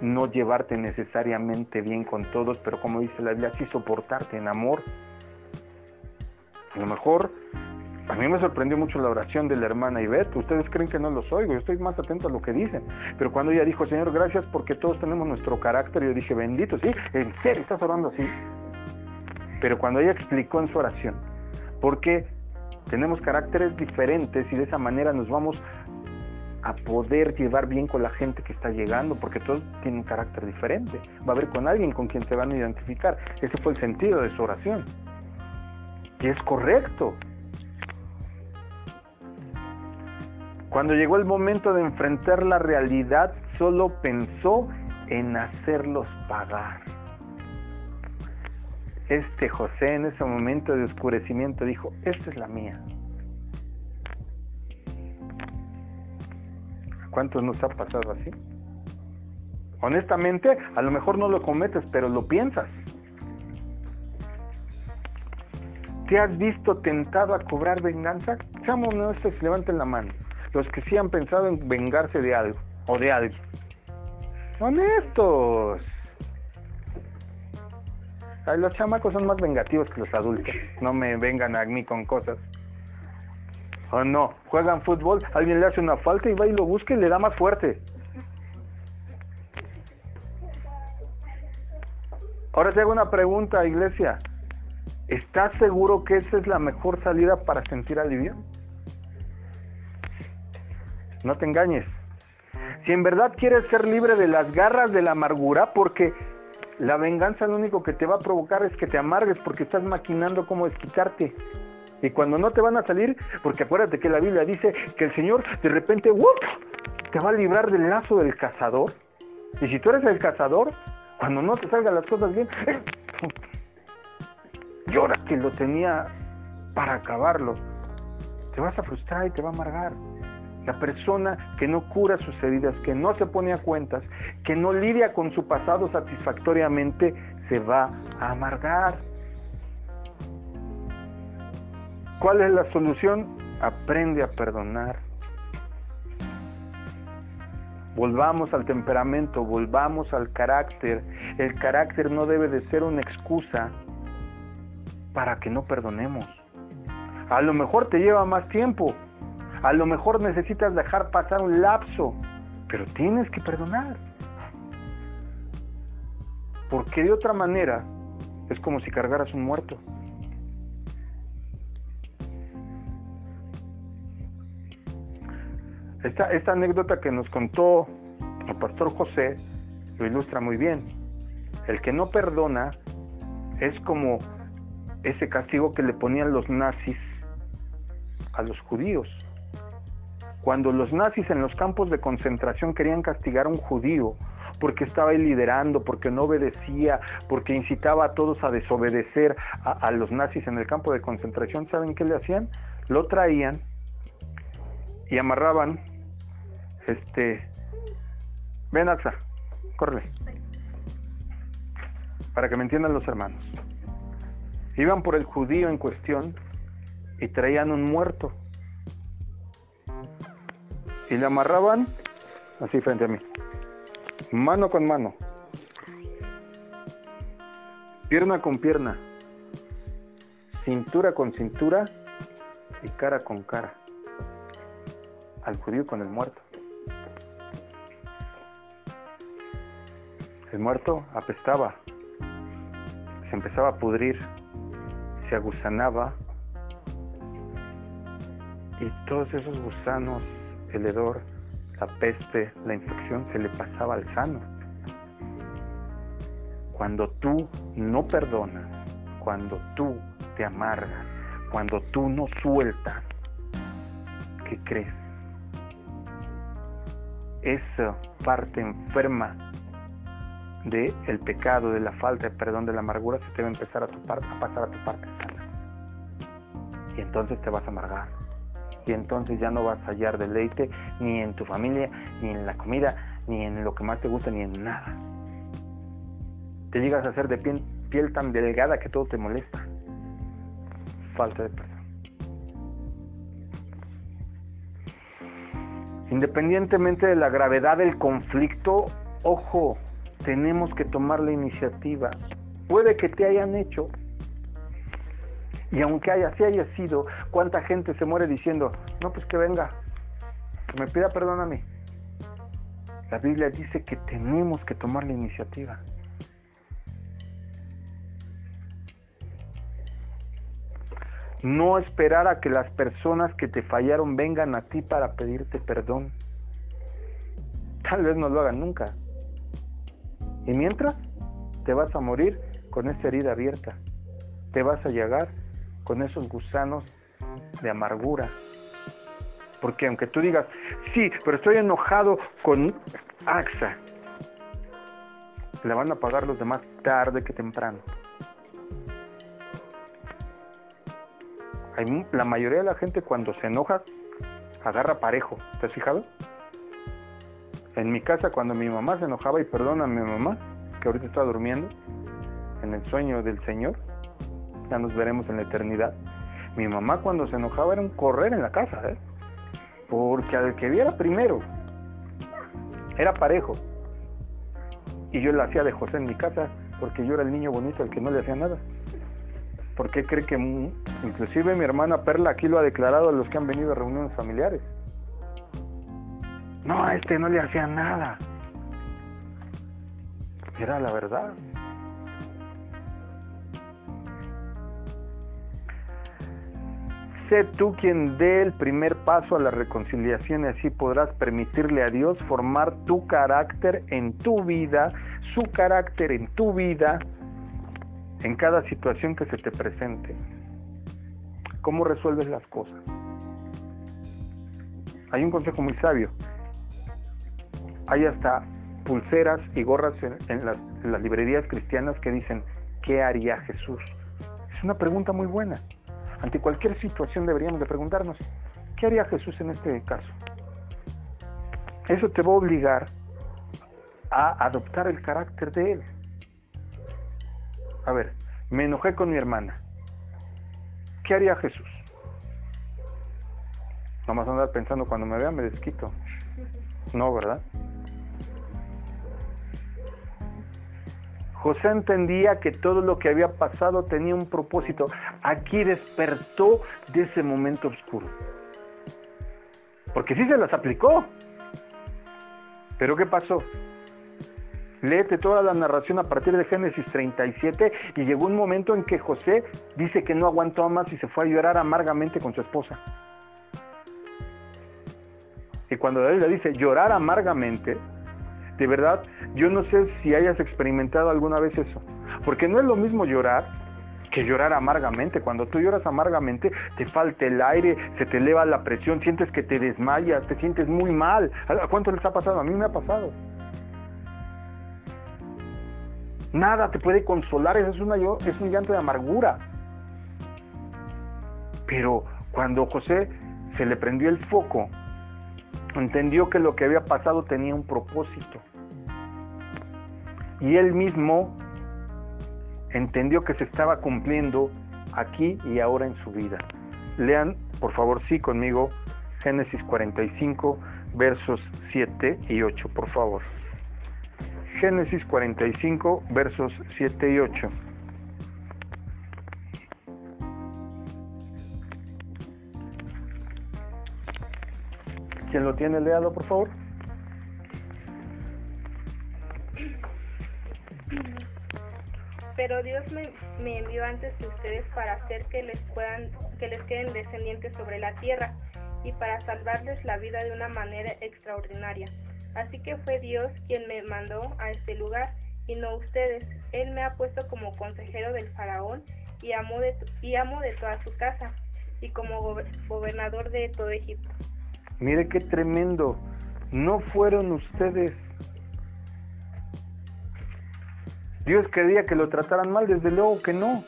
A: no llevarte necesariamente bien con todos, pero como dice la Biblia, sí soportarte en amor. A lo mejor a mí me sorprendió mucho la oración de la hermana Ivette. Ustedes creen que no los oigo, yo estoy más atento a lo que dicen. Pero cuando ella dijo, Señor, gracias porque todos tenemos nuestro carácter, yo dije, bendito, sí, en serio, estás orando así. Pero cuando ella explicó en su oración, porque tenemos caracteres diferentes y de esa manera nos vamos a poder llevar bien con la gente que está llegando, porque todos tienen un carácter diferente. Va a haber con alguien con quien te van a identificar. Ese fue el sentido de su oración. Y es correcto. Cuando llegó el momento de enfrentar la realidad, solo pensó en hacerlos pagar. Este José en ese momento de oscurecimiento dijo, esta es la mía. ¿Cuántos nos ha pasado así? Honestamente, a lo mejor no lo cometes, pero lo piensas. ¿Te has visto tentado a cobrar venganza? Seamos honestos, levanten la mano los que sí han pensado en vengarse de algo o de alguien. Honestos. los chamacos son más vengativos que los adultos. No me vengan a mí con cosas. O no, juegan fútbol, alguien le hace una falta y va y lo busca y le da más fuerte. Ahora te hago una pregunta, iglesia. ¿Estás seguro que esa es la mejor salida para sentir alivio? No te engañes. Si en verdad quieres ser libre de las garras de la amargura, porque la venganza lo único que te va a provocar es que te amargues porque estás maquinando cómo desquitarte. Y cuando no te van a salir, porque acuérdate que la Biblia dice que el Señor de repente te va a librar del lazo del cazador. Y si tú eres el cazador, cuando no te salgan las cosas bien, llora que lo tenía para acabarlo. Te vas a frustrar y te va a amargar. La persona que no cura sus heridas, que no se pone a cuentas, que no lidia con su pasado satisfactoriamente, se va a amargar. ¿Cuál es la solución? Aprende a perdonar. Volvamos al temperamento, volvamos al carácter. El carácter no debe de ser una excusa para que no perdonemos. A lo mejor te lleva más tiempo, a lo mejor necesitas dejar pasar un lapso, pero tienes que perdonar. Porque de otra manera es como si cargaras un muerto. Esta, anécdota que nos contó el pastor José lo ilustra muy bien. El que no perdona es como ese castigo que le ponían los nazis a los judíos. Cuando los nazis en los campos de concentración querían castigar a un judío porque estaba liderando, porque no obedecía, porque incitaba a todos a desobedecer a, los nazis en el campo de concentración, ¿saben qué le hacían? Lo traían y amarraban, este, ven Axa, corre, para que me entiendan los hermanos. Iban por el judío en cuestión y traían un muerto y le amarraban así frente a mí, mano con mano, pierna con pierna, cintura con cintura y cara con cara, al judío con el muerto. El muerto apestaba, se empezaba a pudrir, se agusanaba y todos esos gusanos el hedor, la peste, la infección se le pasaba al sano. Cuando tú no perdonas, cuando tú te amargas, cuando tú no sueltas, ¿qué crees? Esa parte enferma del el pecado, de la falta de perdón, de la amargura, se te va a empezar a, a pasar a tu parte sana. Y entonces te vas a amargar y entonces ya no vas a hallar deleite ni en tu familia, ni en la comida, ni en lo que más te gusta, ni en nada. Te llegas a hacer de piel, piel tan delgada que todo te molesta. Falta de perdón. Independientemente de la gravedad del conflicto, ojo, tenemos que tomar la iniciativa. Puede que te hayan hecho, y aunque haya, así haya sido, ¿cuánta gente se muere diciendo, no, pues que venga, que me pida perdón a mí? La Biblia dice que tenemos que tomar la iniciativa. No esperar a que las personas que te fallaron vengan a ti para pedirte perdón. Tal vez no lo hagan nunca. Y mientras, te vas a morir con esa herida abierta. Te vas a llegar con esos gusanos de amargura. Porque aunque tú digas, sí, pero estoy enojado con AXA, le van a pagar los demás tarde que temprano. La mayoría de la gente cuando se enoja agarra parejo. ¿Te has fijado? En mi casa cuando mi mamá se enojaba y perdona a mi mamá, que ahorita está durmiendo en el sueño del Señor, ya nos veremos en la eternidad. Mi mamá cuando se enojaba era un correr en la casa, ¿eh? porque al que viera primero era parejo. Y yo la hacía de José en mi casa porque yo era el niño bonito al que no le hacía nada. ¿Por qué cree que inclusive mi hermana Perla aquí lo ha declarado a los que han venido a reuniones familiares? No, a este no le hacía nada. Era la verdad. Sé tú quien dé el primer paso a la reconciliación y así podrás permitirle a Dios formar tu carácter en tu vida, su carácter en tu vida, en cada situación que se te presente. ¿Cómo resuelves las cosas? Hay un consejo muy sabio. Hay hasta pulseras y gorras en, las, en las librerías cristianas que dicen, ¿qué haría Jesús? Es una pregunta muy buena. Ante cualquier situación deberíamos de preguntarnos, ¿qué haría Jesús en este caso? Eso te va a obligar a adoptar el carácter de Él. A ver, me enojé con mi hermana. ¿Qué haría Jesús? A andar pensando cuando me vea me desquito. No, ¿verdad? José entendía que todo lo que había pasado tenía un propósito. Aquí despertó de ese momento oscuro. Porque sí se las aplicó. Pero ¿qué pasó? Léete toda la narración a partir de Génesis 37 y llegó un momento en que José dice que no aguantó más y se fue a llorar amargamente con su esposa. Y cuando David le dice llorar amargamente, de verdad, yo no sé si hayas experimentado alguna vez eso. Porque no es lo mismo llorar que llorar amargamente. Cuando tú lloras amargamente, te falta el aire, se te eleva la presión, sientes que te desmayas, te sientes muy mal. ¿A cuánto les ha pasado? A mí me ha pasado. Nada te puede consolar, eso es, una, es un llanto de amargura. Pero cuando José se le prendió el foco, entendió que lo que había pasado tenía un propósito y él mismo entendió que se estaba cumpliendo aquí y ahora en su vida. Lean, por favor, sí conmigo, Génesis 45, versos 7 y 8, por favor. Génesis 45, versos 7 y 8. ¿Quién lo tiene leado, por favor?
B: Pero Dios me, envió antes de ustedes para hacer que les puedan, que les queden descendientes sobre la tierra y para salvarles la vida de una manera extraordinaria. Así que fue Dios quien me mandó a este lugar y no ustedes. Él me ha puesto como consejero del faraón y amo de, y amo de toda su casa y como gobernador de todo Egipto.
A: Mire qué tremendo. No fueron ustedes Dios quería que lo trataran mal, desde luego que no.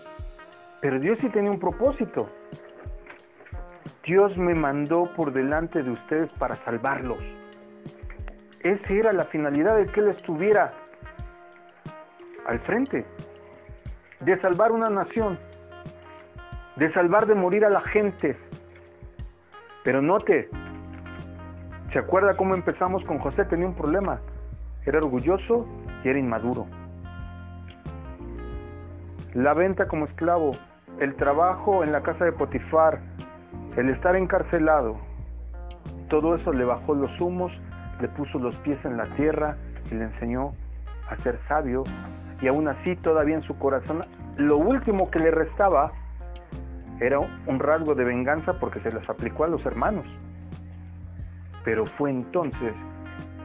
A: Pero Dios sí tenía un propósito. Dios me mandó por delante de ustedes para salvarlos. Esa era la finalidad de que Él estuviera al frente. De salvar una nación. De salvar de morir a la gente. Pero note, ¿se acuerda cómo empezamos con José? Tenía un problema. Era orgulloso y era inmaduro. La venta como esclavo, el trabajo en la casa de Potifar, el estar encarcelado, todo eso le bajó los humos, le puso los pies en la tierra y le enseñó a ser sabio. Y aún así, todavía en su corazón, lo último que le restaba era un rasgo de venganza porque se las aplicó a los hermanos. Pero fue entonces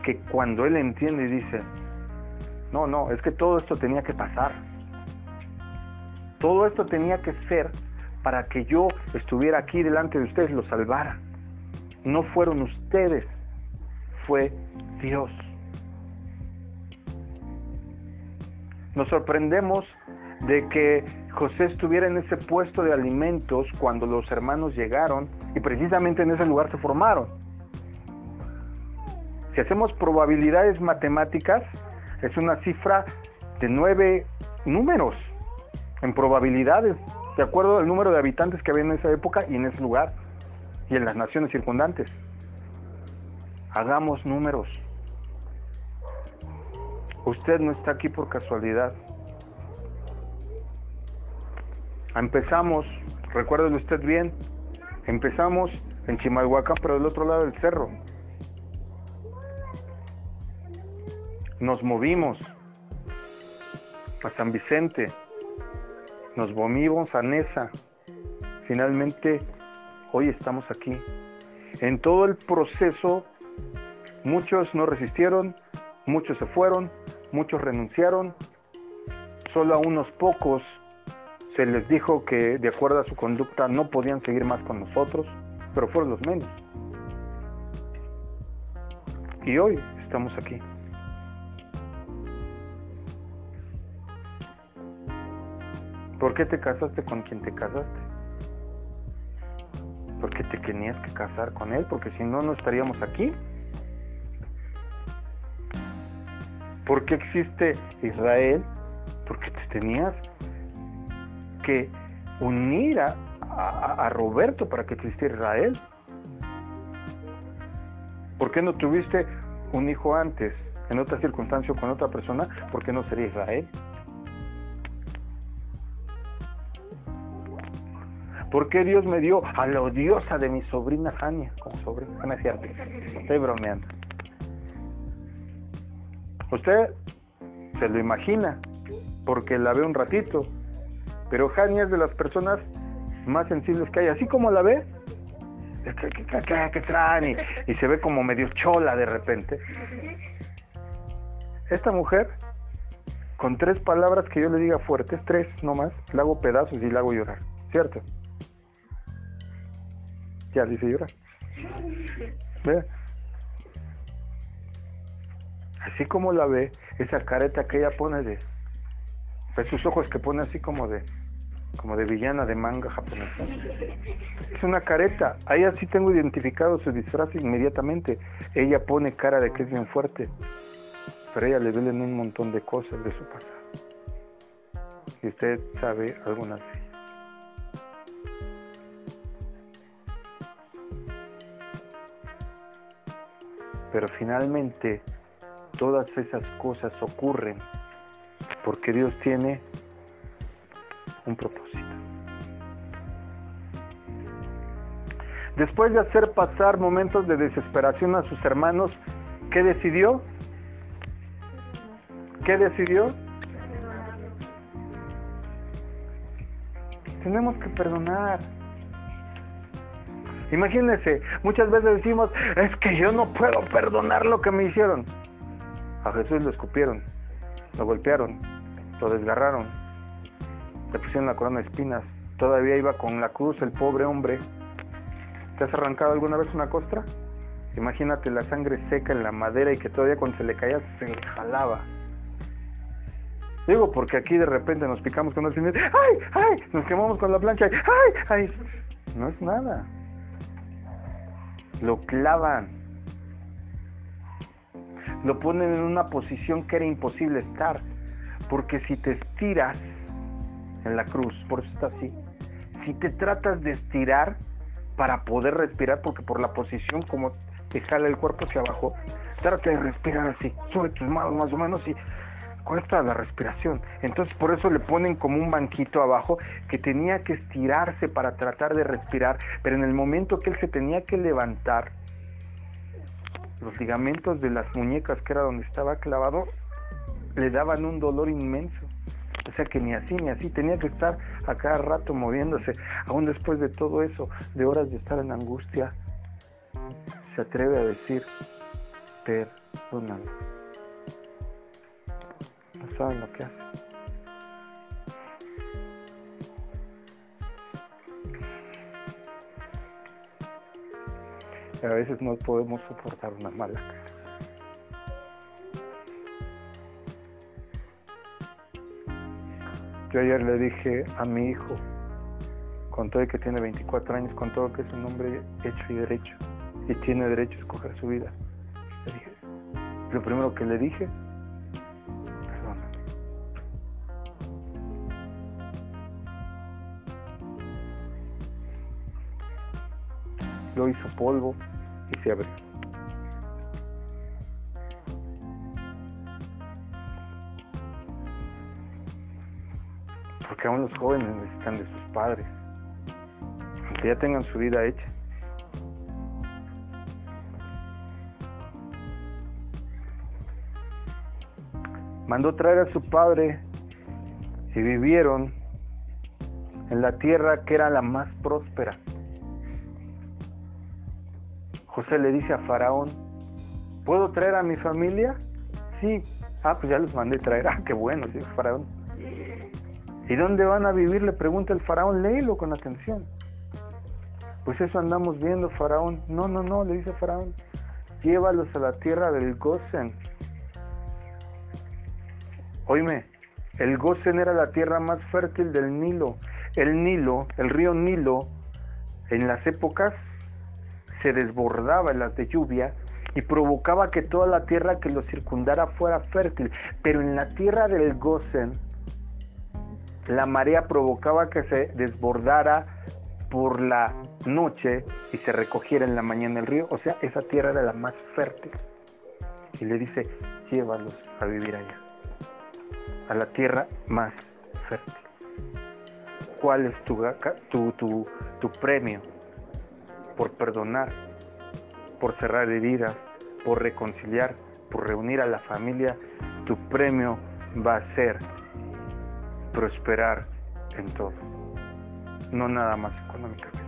A: que cuando él entiende y dice, no, no, es que todo esto tenía que pasar. Todo esto tenía que ser para que yo estuviera aquí delante de ustedes, lo salvara. No fueron ustedes, fue Dios. Nos sorprendemos de que José estuviera en ese puesto de alimentos cuando los hermanos llegaron y precisamente en ese lugar se formaron. Si hacemos probabilidades matemáticas, es una cifra de nueve números en probabilidades, de acuerdo al número de habitantes que había en esa época y en ese lugar y en las naciones circundantes. Hagamos números. Usted no está aquí por casualidad. Empezamos, recuérdelo usted bien, empezamos en Chimalhuacán, pero del otro lado del cerro. Nos movimos a San Vicente, nos movimos a Nesa. Finalmente, hoy estamos aquí. En todo el proceso, muchos no resistieron, muchos se fueron, muchos renunciaron, solo a unos pocos se les dijo que de acuerdo a su conducta no podían seguir más con nosotros, pero fueron los menos. Y hoy estamos aquí. ¿Por qué te casaste con quien te casaste? ¿Por qué te tenías que casar con él? Porque si no, no estaríamos aquí. ¿Por qué existe Israel? Porque te tenías que unir a, Roberto para que existiera Israel. ¿Por qué no tuviste un hijo antes, en otra circunstancia con otra persona? ¿Por qué no sería Israel? ¿Por qué Dios me dio a la odiosa de mi sobrina como sobrina? No es cierto, estoy bromeando. Usted se lo imagina, porque la ve un ratito, pero Jania es de las personas más sensibles que hay. Así como la ve, ¿qué, traen? Y, se ve como medio chola de repente. Esta mujer, con tres palabras que yo le diga fuertes, tres nomás, le hago pedazos y le hago llorar. ¿Cierto? Hice llorar. ¿Ve? Así como la ve, esa careta que ella pone de pues sus ojos que pone así como de como de villana de manga japonesa. Es una careta. Ahí así tengo identificado su disfraz inmediatamente. Ella pone cara de que es bien fuerte, pero ella le duelen un montón de cosas de su pasado. Y usted sabe algunas de Pero finalmente todas esas cosas ocurren porque Dios tiene un propósito. Después de hacer pasar momentos de desesperación a sus hermanos, ¿qué decidió? ¿Qué decidió? Tenemos que perdonar. Imagínense, muchas veces decimos, es que yo no puedo perdonar lo que me hicieron. A Jesús lo escupieron, lo golpearon, lo desgarraron, le pusieron la corona de espinas, todavía iba con la cruz el pobre hombre. ¿Te has arrancado alguna vez una costra? Imagínate la sangre seca en la madera y que todavía cuando se le caía se jalaba. Digo, porque aquí de repente nos picamos con el cine, ¡ay! ¡ay! Nos quemamos con la plancha, ¡ay! ¡ay! No es nada. Lo clavan. Lo ponen en una posición que era imposible estar. Porque si te estiras en la cruz, por eso está así, si te tratas de estirar para poder respirar, porque por la posición como te jala el cuerpo hacia abajo, trata de respirar así, sube tus manos más o menos y cuesta la respiración. Entonces por eso le ponen como un banquito abajo que tenía que estirarse para tratar de respirar, pero en el momento que él se tenía que levantar, los ligamentos de las muñecas, que era donde estaba clavado, le daban un dolor inmenso. O sea que ni así ni así, tenía que estar a cada rato moviéndose. Aún después de todo eso, de horas de estar en angustia, se atreve a decir, perdóname. No saben lo que hace. a veces no podemos soportar una mala cara. Yo ayer le dije a mi hijo, con todo que tiene 24 años, con todo que es un hombre hecho y derecho, y tiene derecho a escoger su vida, lo primero que le dije, Lo hizo polvo y se abrió. Porque aún los jóvenes necesitan de sus padres, aunque ya tengan su vida hecha. Mandó traer a su padre y vivieron en la tierra que era la más próspera. José le dice a Faraón, ¿puedo traer a mi familia? Sí. Ah, pues ya los mandé traer. Ah, qué bueno, dice Faraón. ¿Y dónde van a vivir? Le pregunta el faraón, léelo con atención. Pues eso andamos viendo, faraón. No, no, no, le dice faraón. Llévalos a la tierra del Gosen. Oíme, el Gosen era la tierra más fértil del Nilo. El Nilo, el río Nilo, en las épocas se desbordaba en las de lluvia y provocaba que toda la tierra que lo circundara fuera fértil. Pero en la tierra del Gosen, la marea provocaba que se desbordara por la noche y se recogiera en la mañana el río. O sea, esa tierra era la más fértil. Y le dice, llévalos a vivir allá, a la tierra más fértil. ¿Cuál es tu, tu, tu, tu premio por perdonar, por cerrar heridas, por reconciliar, por reunir a la familia? Tu premio va a ser prosperar en todo, no nada más económicamente.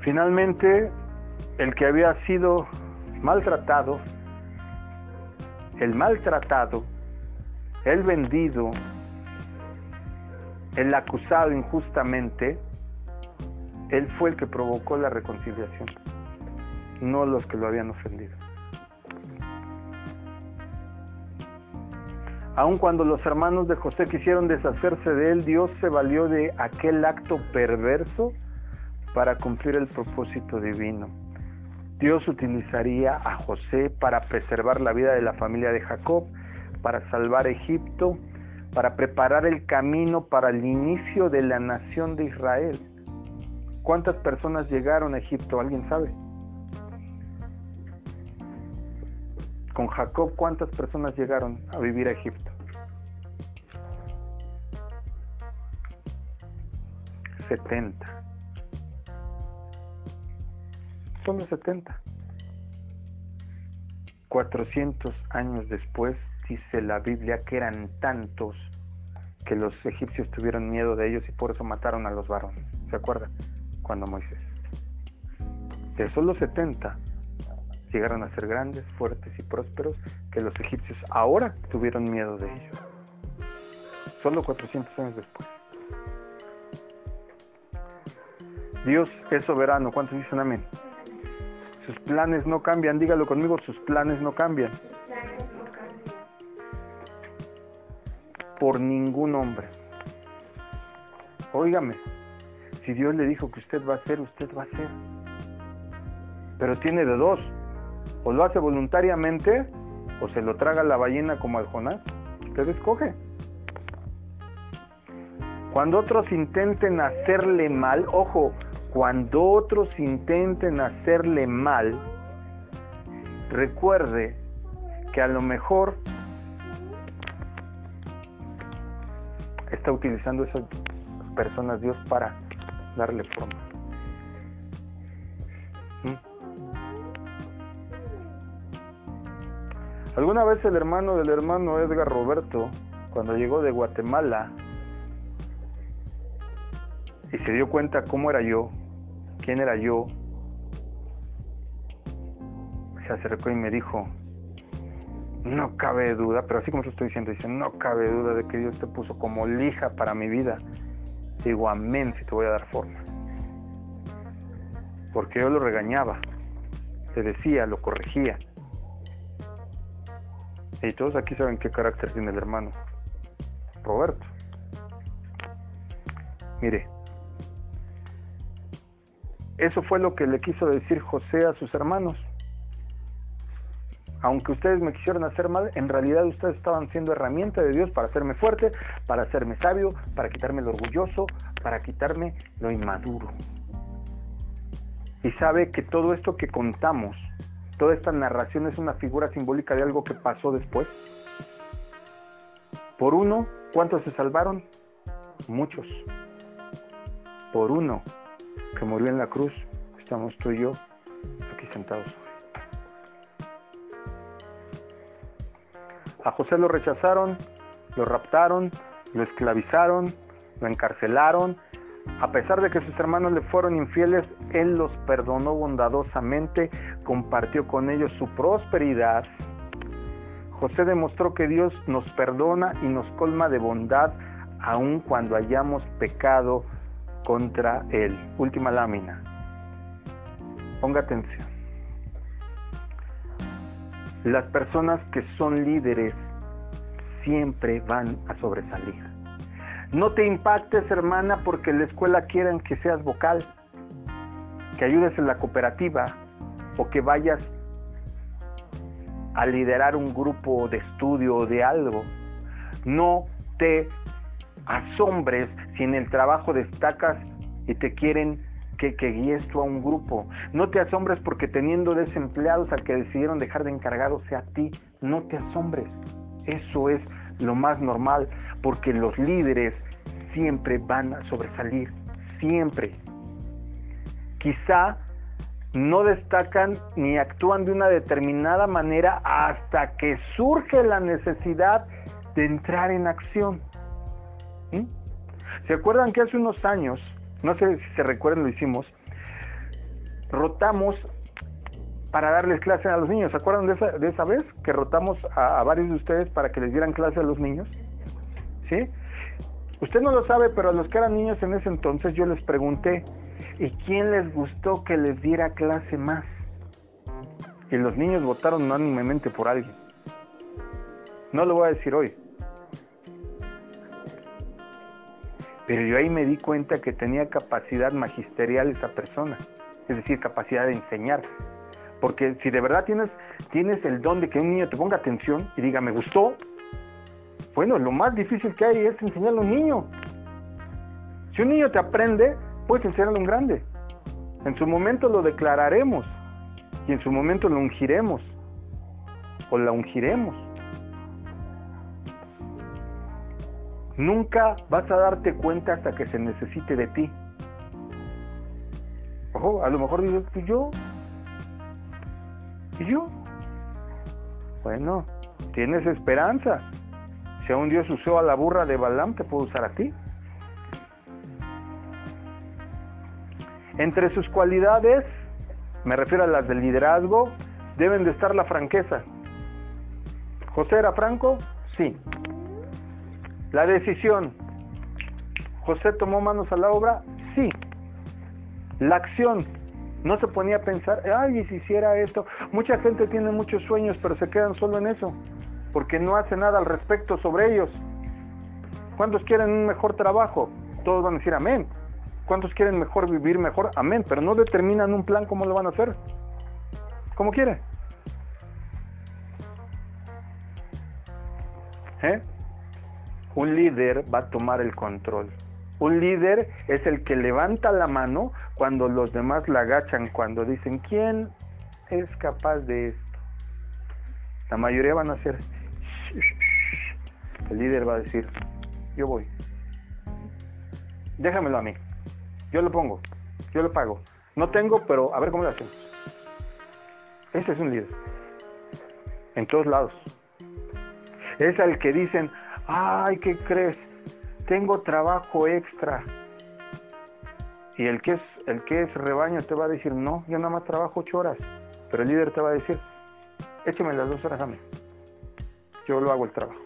A: Finalmente, el que había sido maltratado, el maltratado, el vendido, el acusado injustamente, él fue el que provocó la reconciliación, no los que lo habían ofendido. Aun cuando los hermanos de José quisieron deshacerse de él, Dios se valió de aquel acto perverso para cumplir el propósito divino. Dios utilizaría a José para preservar la vida de la familia de Jacob, para salvar Egipto, para preparar el camino para el inicio de la nación de Israel. ¿Cuántas personas llegaron a Egipto? ¿Alguien sabe? Con Jacob, ¿cuántas personas llegaron a vivir a Egipto? 70. Solo 70. 400 años después dice la Biblia que eran tantos que los egipcios tuvieron miedo de ellos y por eso mataron a los varones. ¿Se acuerdan? Cuando Moisés. De solo 70 llegaron a ser grandes, fuertes y prósperos que los egipcios ahora tuvieron miedo de ellos. Solo 400 años después. Dios es soberano. ¿Cuántos dicen amén? Sus planes no cambian. Dígalo conmigo, sus planes no cambian. Por ningún hombre. Óigame, si Dios le dijo que usted va a hacer, usted va a hacer. Pero tiene de dos o lo hace voluntariamente o se lo traga la ballena como al Jonás. Usted escoge. Cuando otros intenten hacerle mal, ojo, cuando otros intenten hacerle mal, recuerde que a lo mejor está utilizando esas personas Dios para darle forma. ¿Mm? Alguna vez el hermano del hermano Edgar Roberto, cuando llegó de Guatemala y se dio cuenta cómo era yo, quién era yo, se acercó y me dijo, no cabe duda, pero así como lo estoy diciendo, dice, no cabe duda de que Dios te puso como lija para mi vida. Digo, amén si te voy a dar forma. Porque yo lo regañaba, te decía, lo corregía. Y todos aquí saben qué carácter tiene el hermano. Roberto. Mire, eso fue lo que le quiso decir José a sus hermanos aunque ustedes me quisieron hacer mal, en realidad ustedes estaban siendo herramienta de Dios para hacerme fuerte, para hacerme sabio, para quitarme lo orgulloso, para quitarme lo inmaduro. Y sabe que todo esto que contamos, toda esta narración es una figura simbólica de algo que pasó después. Por uno, ¿cuántos se salvaron? Muchos. Por uno que murió en la cruz, estamos tú y yo aquí sentados. A José lo rechazaron, lo raptaron, lo esclavizaron, lo encarcelaron. A pesar de que sus hermanos le fueron infieles, él los perdonó bondadosamente, compartió con ellos su prosperidad. José demostró que Dios nos perdona y nos colma de bondad aun cuando hayamos pecado contra Él. Última lámina. Ponga atención. Las personas que son líderes siempre van a sobresalir. No te impactes, hermana, porque en la escuela quieran que seas vocal, que ayudes en la cooperativa o que vayas a liderar un grupo de estudio o de algo. No te asombres si en el trabajo destacas y te quieren que, guíes tú a un grupo. No te asombres porque teniendo desempleados al que decidieron dejar de encargado sea a ti. No te asombres. Eso es lo más normal porque los líderes siempre van a sobresalir. Siempre. Quizá no destacan ni actúan de una determinada manera hasta que surge la necesidad de entrar en acción. ¿Mm? ¿Se acuerdan que hace unos años no sé si se recuerdan, lo hicimos, rotamos para darles clase a los niños. ¿Se acuerdan de esa, de esa vez que rotamos a, varios de ustedes para que les dieran clase a los niños? ¿Sí? Usted no lo sabe, pero a los que eran niños en ese entonces yo les pregunté, ¿y quién les gustó que les diera clase más? Y los niños votaron unánimemente por alguien. No lo voy a decir hoy, Pero yo ahí me di cuenta que tenía capacidad magisterial esa persona, es decir, capacidad de enseñar. Porque si de verdad tienes, tienes el don de que un niño te ponga atención y diga, me gustó, bueno, lo más difícil que hay es enseñarle a un niño. Si un niño te aprende, puedes enseñarle a un grande. En su momento lo declararemos y en su momento lo ungiremos o la ungiremos. Nunca vas a darte cuenta hasta que se necesite de ti. Ojo, a lo mejor dices, ¿y yo? ¿Y yo? Bueno, tienes esperanza. Si aún Dios usó a la burra de Balaam, te puede usar a ti. Entre sus cualidades, me refiero a las del liderazgo, deben de estar la franqueza. ¿José era franco? Sí. La decisión. ¿José tomó manos a la obra? Sí. La acción. No se ponía a pensar, ay, y si hiciera esto. Mucha gente tiene muchos sueños, pero se quedan solo en eso, porque no hace nada al respecto sobre ellos. ¿Cuántos quieren un mejor trabajo? Todos van a decir amén. ¿Cuántos quieren mejor vivir mejor? Amén. Pero no determinan un plan cómo lo van a hacer. ¿Cómo quiere? ¿Eh? Un líder va a tomar el control. Un líder es el que levanta la mano cuando los demás la agachan, cuando dicen, ¿quién es capaz de esto? La mayoría van a ser... El líder va a decir, yo voy. Déjamelo a mí. Yo lo pongo. Yo lo pago. No tengo, pero a ver cómo lo hacemos. Ese es un líder. En todos lados. Es al que dicen, ay, ¿qué crees? Tengo trabajo extra. Y el que es, el que es rebaño te va a decir, no, yo nada más trabajo ocho horas. Pero el líder te va a decir, écheme las dos horas a mí. Yo lo hago el trabajo.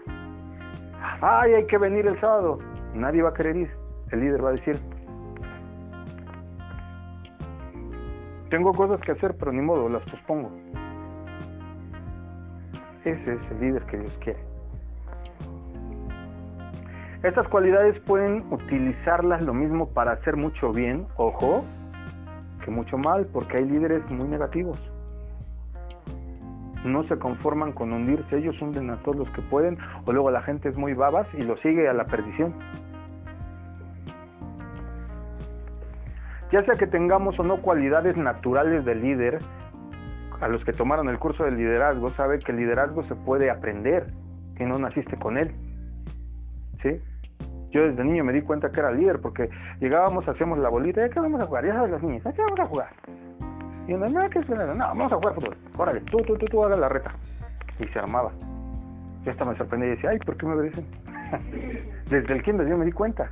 A: Ay, hay que venir el sábado. Nadie va a querer ir. El líder va a decir, tengo cosas que hacer, pero ni modo, las pospongo. Ese es el líder que Dios quiere. Estas cualidades pueden utilizarlas lo mismo para hacer mucho bien, ojo, que mucho mal, porque hay líderes muy negativos. No se conforman con hundirse, ellos hunden a todos los que pueden, o luego la gente es muy babas y lo sigue a la perdición. Ya sea que tengamos o no cualidades naturales de líder, a los que tomaron el curso de liderazgo, sabe que el liderazgo se puede aprender, que no naciste con él. ¿Sí? Yo desde niño me di cuenta que era líder porque llegábamos, hacíamos la bolita, ¿ya qué vamos a jugar? Ya sabes las niñas, ¿ya qué vamos a jugar? Y no, no, ¿qué es? No, vamos a jugar fútbol. Órale, tú, tú, tú, tú hagas la reta. Y se armaba. Yo hasta me sorprendí y decía, ay, ¿por qué me obedecen? desde el kinder yo me di cuenta.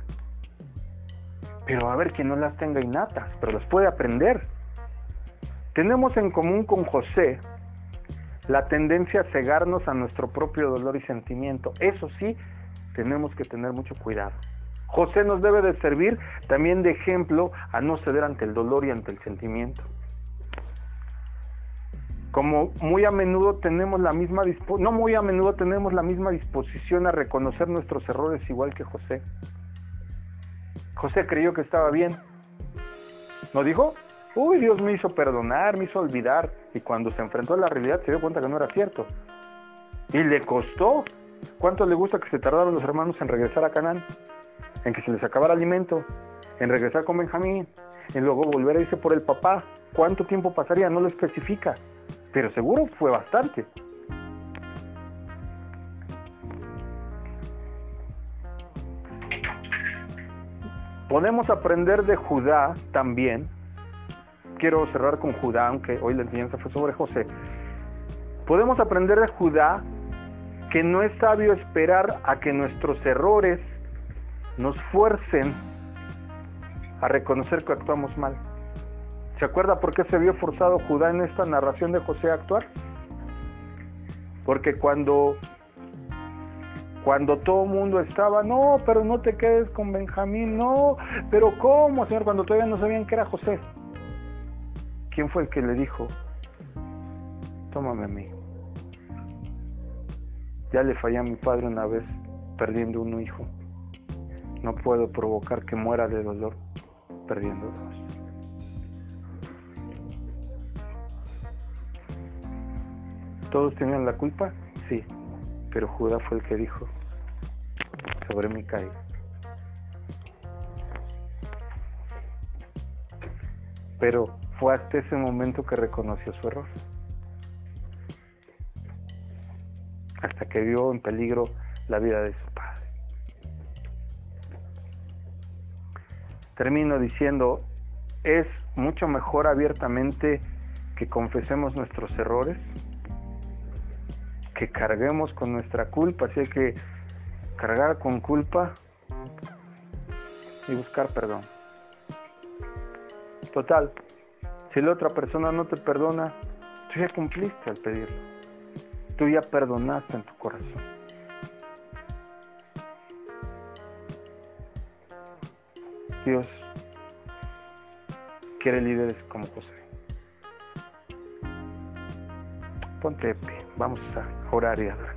A: Pero a ver, que no las tenga innatas, pero las puede aprender. Tenemos en común con José la tendencia a cegarnos a nuestro propio dolor y sentimiento. Eso sí, tenemos que tener mucho cuidado. José nos debe de servir también de ejemplo a no ceder ante el dolor y ante el sentimiento. Como muy a menudo tenemos la misma no muy a menudo tenemos la misma disposición a reconocer nuestros errores igual que José. José creyó que estaba bien. ¿No dijo? Uy, Dios me hizo perdonar, me hizo olvidar. Y cuando se enfrentó a la realidad se dio cuenta que no era cierto. Y le costó. ¿Cuánto le gusta que se tardaron los hermanos en regresar a Canaán? En que se les acabara alimento, en regresar con Benjamín, en luego volver a irse por el papá. ¿Cuánto tiempo pasaría? No lo especifica, pero seguro fue bastante. Podemos aprender de Judá también. Quiero cerrar con Judá, aunque hoy la enseñanza fue sobre José. Podemos aprender de Judá que no es sabio esperar a que nuestros errores nos fuercen a reconocer que actuamos mal. ¿Se acuerda por qué se vio forzado Judá en esta narración de José a actuar? Porque cuando cuando todo el mundo estaba, no, pero no te quedes con Benjamín, no, pero ¿cómo, Señor? Cuando todavía no sabían que era José. ¿Quién fue el que le dijo, tómame a mí? Ya le fallé a mi padre una vez perdiendo un hijo. No puedo provocar que muera de dolor perdiendo dos. ¿Todos tenían la culpa? Sí, pero Judá fue el que dijo, sobre mi caída. Pero fue hasta ese momento que reconoció su error. Hasta que vio en peligro la vida de su padre. Termino diciendo, es mucho mejor abiertamente que confesemos nuestros errores, que carguemos con nuestra culpa, así que cargar con culpa y buscar perdón. Total, si la otra persona no te perdona, tú ya cumpliste al pedirlo. Tú ya perdonaste en tu corazón. Dios quiere líderes como José. Ponte de pie, vamos a orar y a